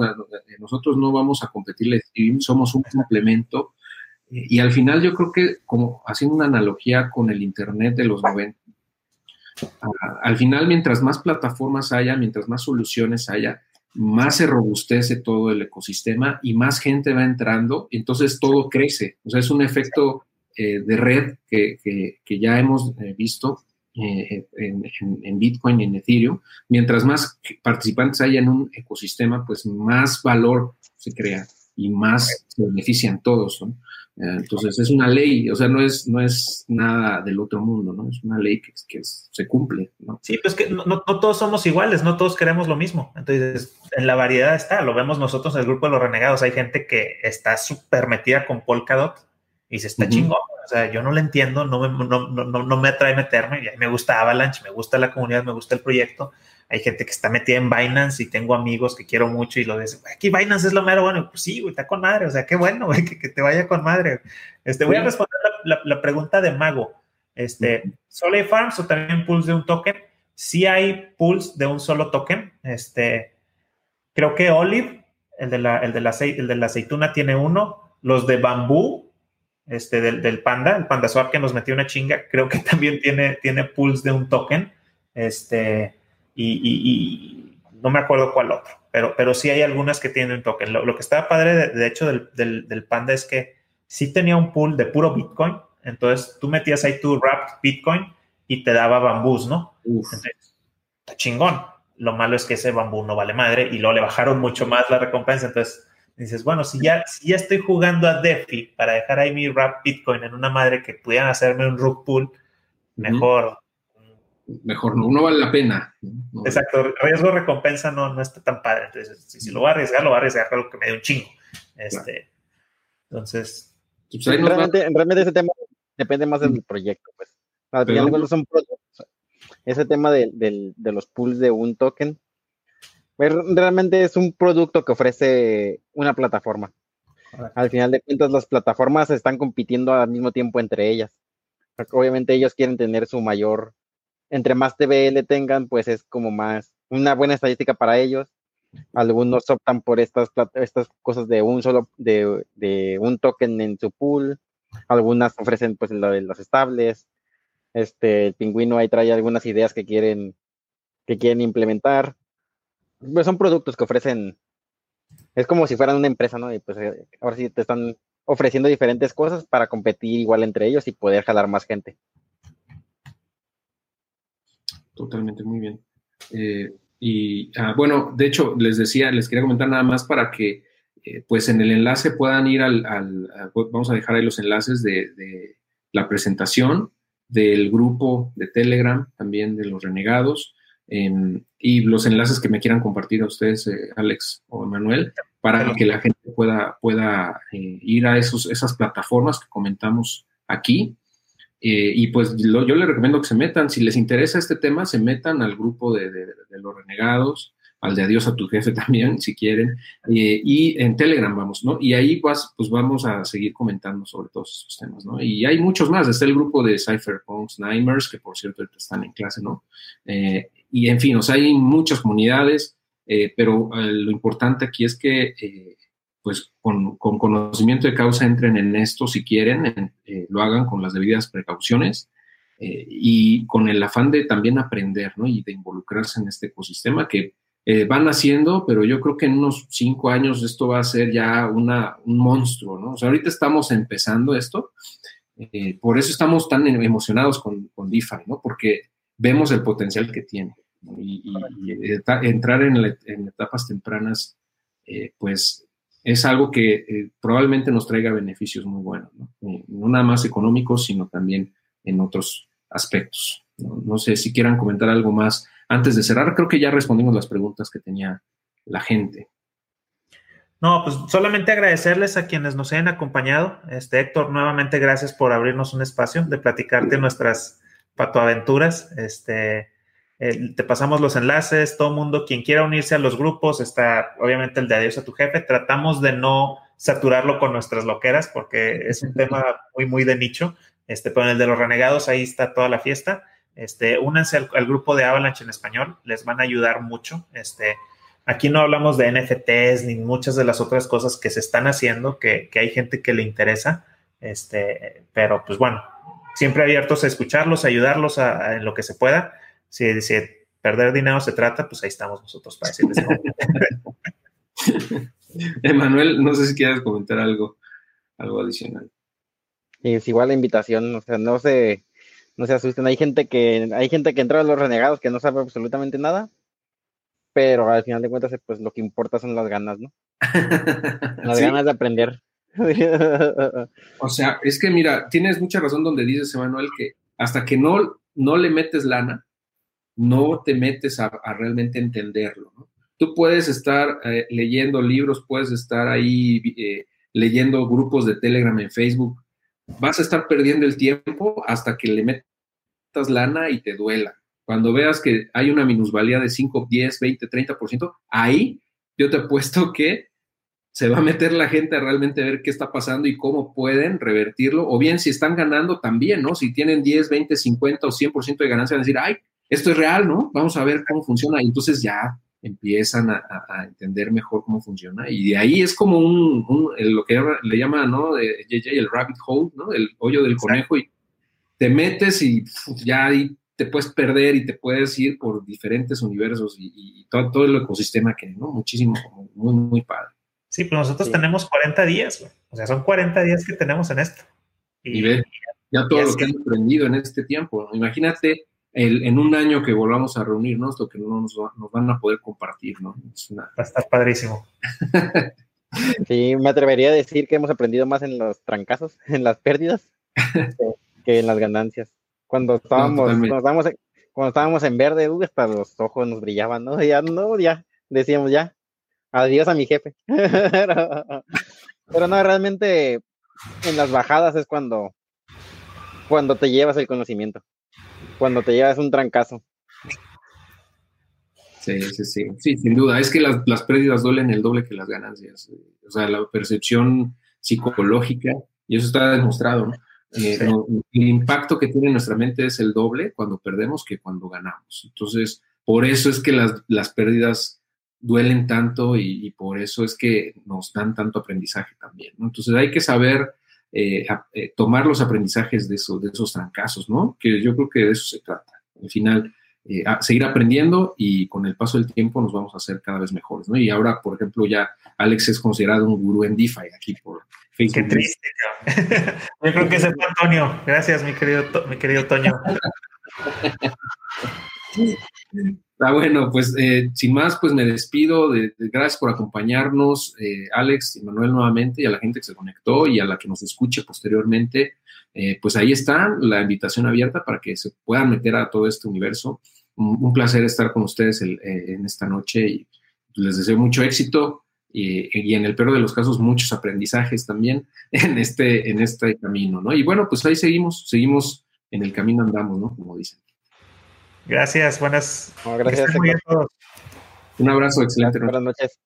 nosotros no vamos a competirle Ethereum, somos un complemento y al final yo creo que, como haciendo una analogía con el Internet de los 90, al final mientras más plataformas haya, mientras más soluciones haya, más se robustece todo el ecosistema y más gente va entrando, entonces todo crece. O sea, es un efecto eh, de red que, que, ya hemos eh, visto eh, en, Bitcoin y en Ethereum. Mientras más participantes haya en un ecosistema, pues más valor se crea y más se benefician todos. Entonces es una ley, o sea, no es, no es nada del otro mundo, ¿no? Es una ley que, que se cumple, ¿no? Sí, pues que no, no, todos somos iguales, no todos queremos lo mismo. Entonces, en la variedad está, lo vemos nosotros en el grupo de los renegados. Hay gente que está súper metida con Polkadot y se está chingón. O sea, yo no lo entiendo, no me, no, no, no me atrae meterme. Me gusta Avalanche, me gusta la comunidad, me gusta el proyecto, hay gente que está metida en Binance y tengo amigos que quiero mucho y lo dicen, aquí Binance es lo mero bueno. Pues sí, güey, está con madre. O sea, qué bueno, güey, que, te vaya con madre. Este, voy a responder la, pregunta de Mago. Este, ¿solo hay farms o también pools de un token? Sí hay pools de un solo token. Este, creo que Olive, el de la, el de la, el de la aceituna tiene uno. Los de bambú, este, del, del panda, el panda swap que nos metió una chinga, creo que también tiene, tiene pools de un token. Este, y, no me acuerdo cuál otro, pero, pero sí hay algunas que tienen token. Lo, que estaba padre, de, hecho, del, Panda es que sí tenía un pool de puro Bitcoin, entonces tú metías ahí tu wrapped Bitcoin y te daba bambús, ¿no? está chingón. Lo malo es que ese bambú no vale madre y luego le bajaron mucho más la recompensa, entonces dices, bueno, si ya, si ya estoy jugando a DeFi para dejar ahí mi wrapped Bitcoin en una madre que pudieran hacerme un rug pool, mejor mejor no, no vale la pena. Exacto, riesgo recompensa no, no está tan padre. Entonces, si, lo va a arriesgar, lo va a arriesgar algo que me dé un chingo. Este, Entonces. Pues realmente, realmente, ese tema depende más del proyecto, pues. Al final, son ese tema de, de, los pools de un token, pues, realmente es un producto que ofrece una plataforma. Al final de cuentas, las plataformas están compitiendo al mismo tiempo entre ellas. Obviamente ellos quieren tener su mayor entre más TBL tengan, pues es como más una buena estadística para ellos. Algunos optan por estas, estas cosas de un solo, de, un token en su pool. Algunas ofrecen pues lo de los estables. Este, el pingüino ahí trae algunas ideas que quieren, que quieren implementar. Pues son productos que ofrecen, es como si fueran una empresa, ¿no? Y pues eh, ahora sí te están ofreciendo diferentes cosas para competir igual entre ellos y poder jalar más gente. Totalmente, muy bien. Eh, y ah, bueno, de hecho, les decía, les quería comentar nada más para que, eh, pues en el enlace puedan ir al, vamos a dejar ahí los enlaces de, la presentación del grupo de Telegram, también de los renegados, y los enlaces que me quieran compartir a ustedes, eh, Alex o Manuel, para que la gente pueda, pueda ir a esos, esas plataformas que comentamos aquí eh, y pues yo les recomiendo que se metan, si les interesa este tema, se metan al grupo de, los renegados, al de adiós a tu jefe también, si quieren, eh, y en Telegram vamos, ¿no? Y ahí pues, pues vamos a seguir comentando sobre todos esos temas, ¿no? Y hay muchos más, está el grupo de Cypherpunks Nightmares, que por cierto están en clase, ¿no? Eh, y en fin, o sea, hay muchas comunidades, pero lo importante aquí es que pues con, conocimiento de causa entren en esto si quieren, eh, lo hagan con las debidas precauciones eh, y con el afán de también aprender, ¿no? Y de involucrarse en este ecosistema que eh, van haciendo, pero yo creo que en unos cinco años esto va a ser ya una, un monstruo, ¿no? O sea, ahorita estamos empezando esto, por eso estamos tan emocionados con, con ¿no? Porque vemos el potencial que tiene. Y, entrar en, en, etapas tempranas, pues es algo que eh, probablemente nos traiga beneficios muy buenos, eh, ¿no? nada más económicos, sino también en otros aspectos. ¿no? sé si quieran comentar algo más antes de cerrar. Creo que ya respondimos las preguntas que tenía la gente. No, pues solamente agradecerles a quienes nos hayan acompañado. Este Héctor, nuevamente gracias por abrirnos un espacio de platicarte nuestras patoaventuras. Este, eh, te pasamos los enlaces, todo mundo, quien quiera unirse a los grupos, está obviamente el de adiós a tu jefe. Tratamos de no saturarlo con nuestras loqueras porque es un tema muy, muy de nicho. Este, pero en el de los renegados, ahí está toda la fiesta. Este, únanse al, grupo de Avalanche en español, les van a ayudar mucho. Este, aquí no hablamos de NFTs ni muchas de las otras cosas que se están haciendo, que, hay gente que le interesa. Este, pero pues bueno, siempre abiertos a escucharlos, a ayudarlos en lo que se pueda si, de perder dinero se trata, pues ahí estamos nosotros para decirles. Emanuel, no sé si quieres comentar algo, algo adicional. Es igual la invitación, o sea, no se, no se asusten. Hay gente que, hay gente que entra a los renegados que no sabe absolutamente nada, pero al final de cuentas, pues lo que importa son las ganas, ¿no? Las ganas de aprender. o sea, es que mira, tienes mucha razón donde dices, Emanuel, que hasta que no, no le metes lana, no te metes a, realmente entenderlo. Tú puedes estar eh, leyendo libros, puedes estar ahí eh, leyendo grupos de Telegram en Facebook, vas a estar perdiendo el tiempo hasta que le metas lana y te duela. Cuando veas que hay una minusvalía de 5, 10, 20, 30%, ahí yo te apuesto que se va a meter la gente a realmente ver qué está pasando y cómo pueden revertirlo, o bien si están ganando también, ¿no? Si tienen 10, 20, 50 o 100% de ganancia, van a decir, ay, esto es real, ¿no? Vamos a ver cómo funciona. Y entonces ya empiezan a, entender mejor cómo funciona. Y de ahí es como un, lo que le llama, ¿no? De JJ, el rabbit hole, ¿no? El hoyo del conejo y te metes y ya ahí te puedes perder y te puedes ir por diferentes universos y, todo, todo, el ecosistema que, ¿no? Muchísimo, muy, muy padre. Sí, pues nosotros tenemos 40 días, O sea, son 40 días que tenemos en esto. Y, ve, ya todo lo que han aprendido en este tiempo. Imagínate el, en un año que volvamos a reunirnos, lo que no nos, nos van a poder compartir, ¿no? Va a estar padrísimo. sí, me atrevería a decir que hemos aprendido más en los trancazos, en las pérdidas, que en las ganancias. Cuando estábamos, cuando estábamos, cuando estábamos en verde, hasta los ojos nos brillaban, ¿no? Ya no, ya, decíamos ya, adiós a mi jefe. pero, no, realmente en las bajadas es cuando, cuando te llevas el conocimiento, cuando te llevas un trancazo. Sí, sí, sí, sí, sin duda. Es que las, las pérdidas duelen el doble que las ganancias. O sea, la percepción psicológica, y eso está demostrado, ¿no? Eh, el impacto que tiene nuestra mente es el doble cuando perdemos que cuando ganamos. Entonces, por eso es que las, las pérdidas duelen tanto y, por eso es que nos dan tanto aprendizaje también. ¿no? Entonces, hay que saber eh, eh, tomar los aprendizajes de, eso, de esos trancazos, ¿no? Que yo creo que de eso se trata. Al final, seguir aprendiendo y con el paso del tiempo nos vamos a hacer cada vez mejores, ¿no? Y ahora, por ejemplo, ya Alex es considerado un gurú en DeFi aquí por, Qué triste, Yo creo que ese fue Antonio. Gracias, mi querido, mi querido Toño. Está bueno, pues eh, sin más, pues me despido. De, gracias por acompañarnos, eh, Alex y Manuel nuevamente, y a la gente que se conectó y a la que nos escuche posteriormente. Eh, pues ahí está la invitación abierta para que se puedan meter a todo este universo. Un, placer estar con ustedes en esta noche y les deseo mucho éxito y, en el peor de los casos muchos aprendizajes también en este, en este camino, ¿no? Y bueno, pues ahí seguimos, seguimos en el camino andamos, ¿no? Como dicen. Gracias, buenas. gracias. Un abrazo, excelente. Buenas noches.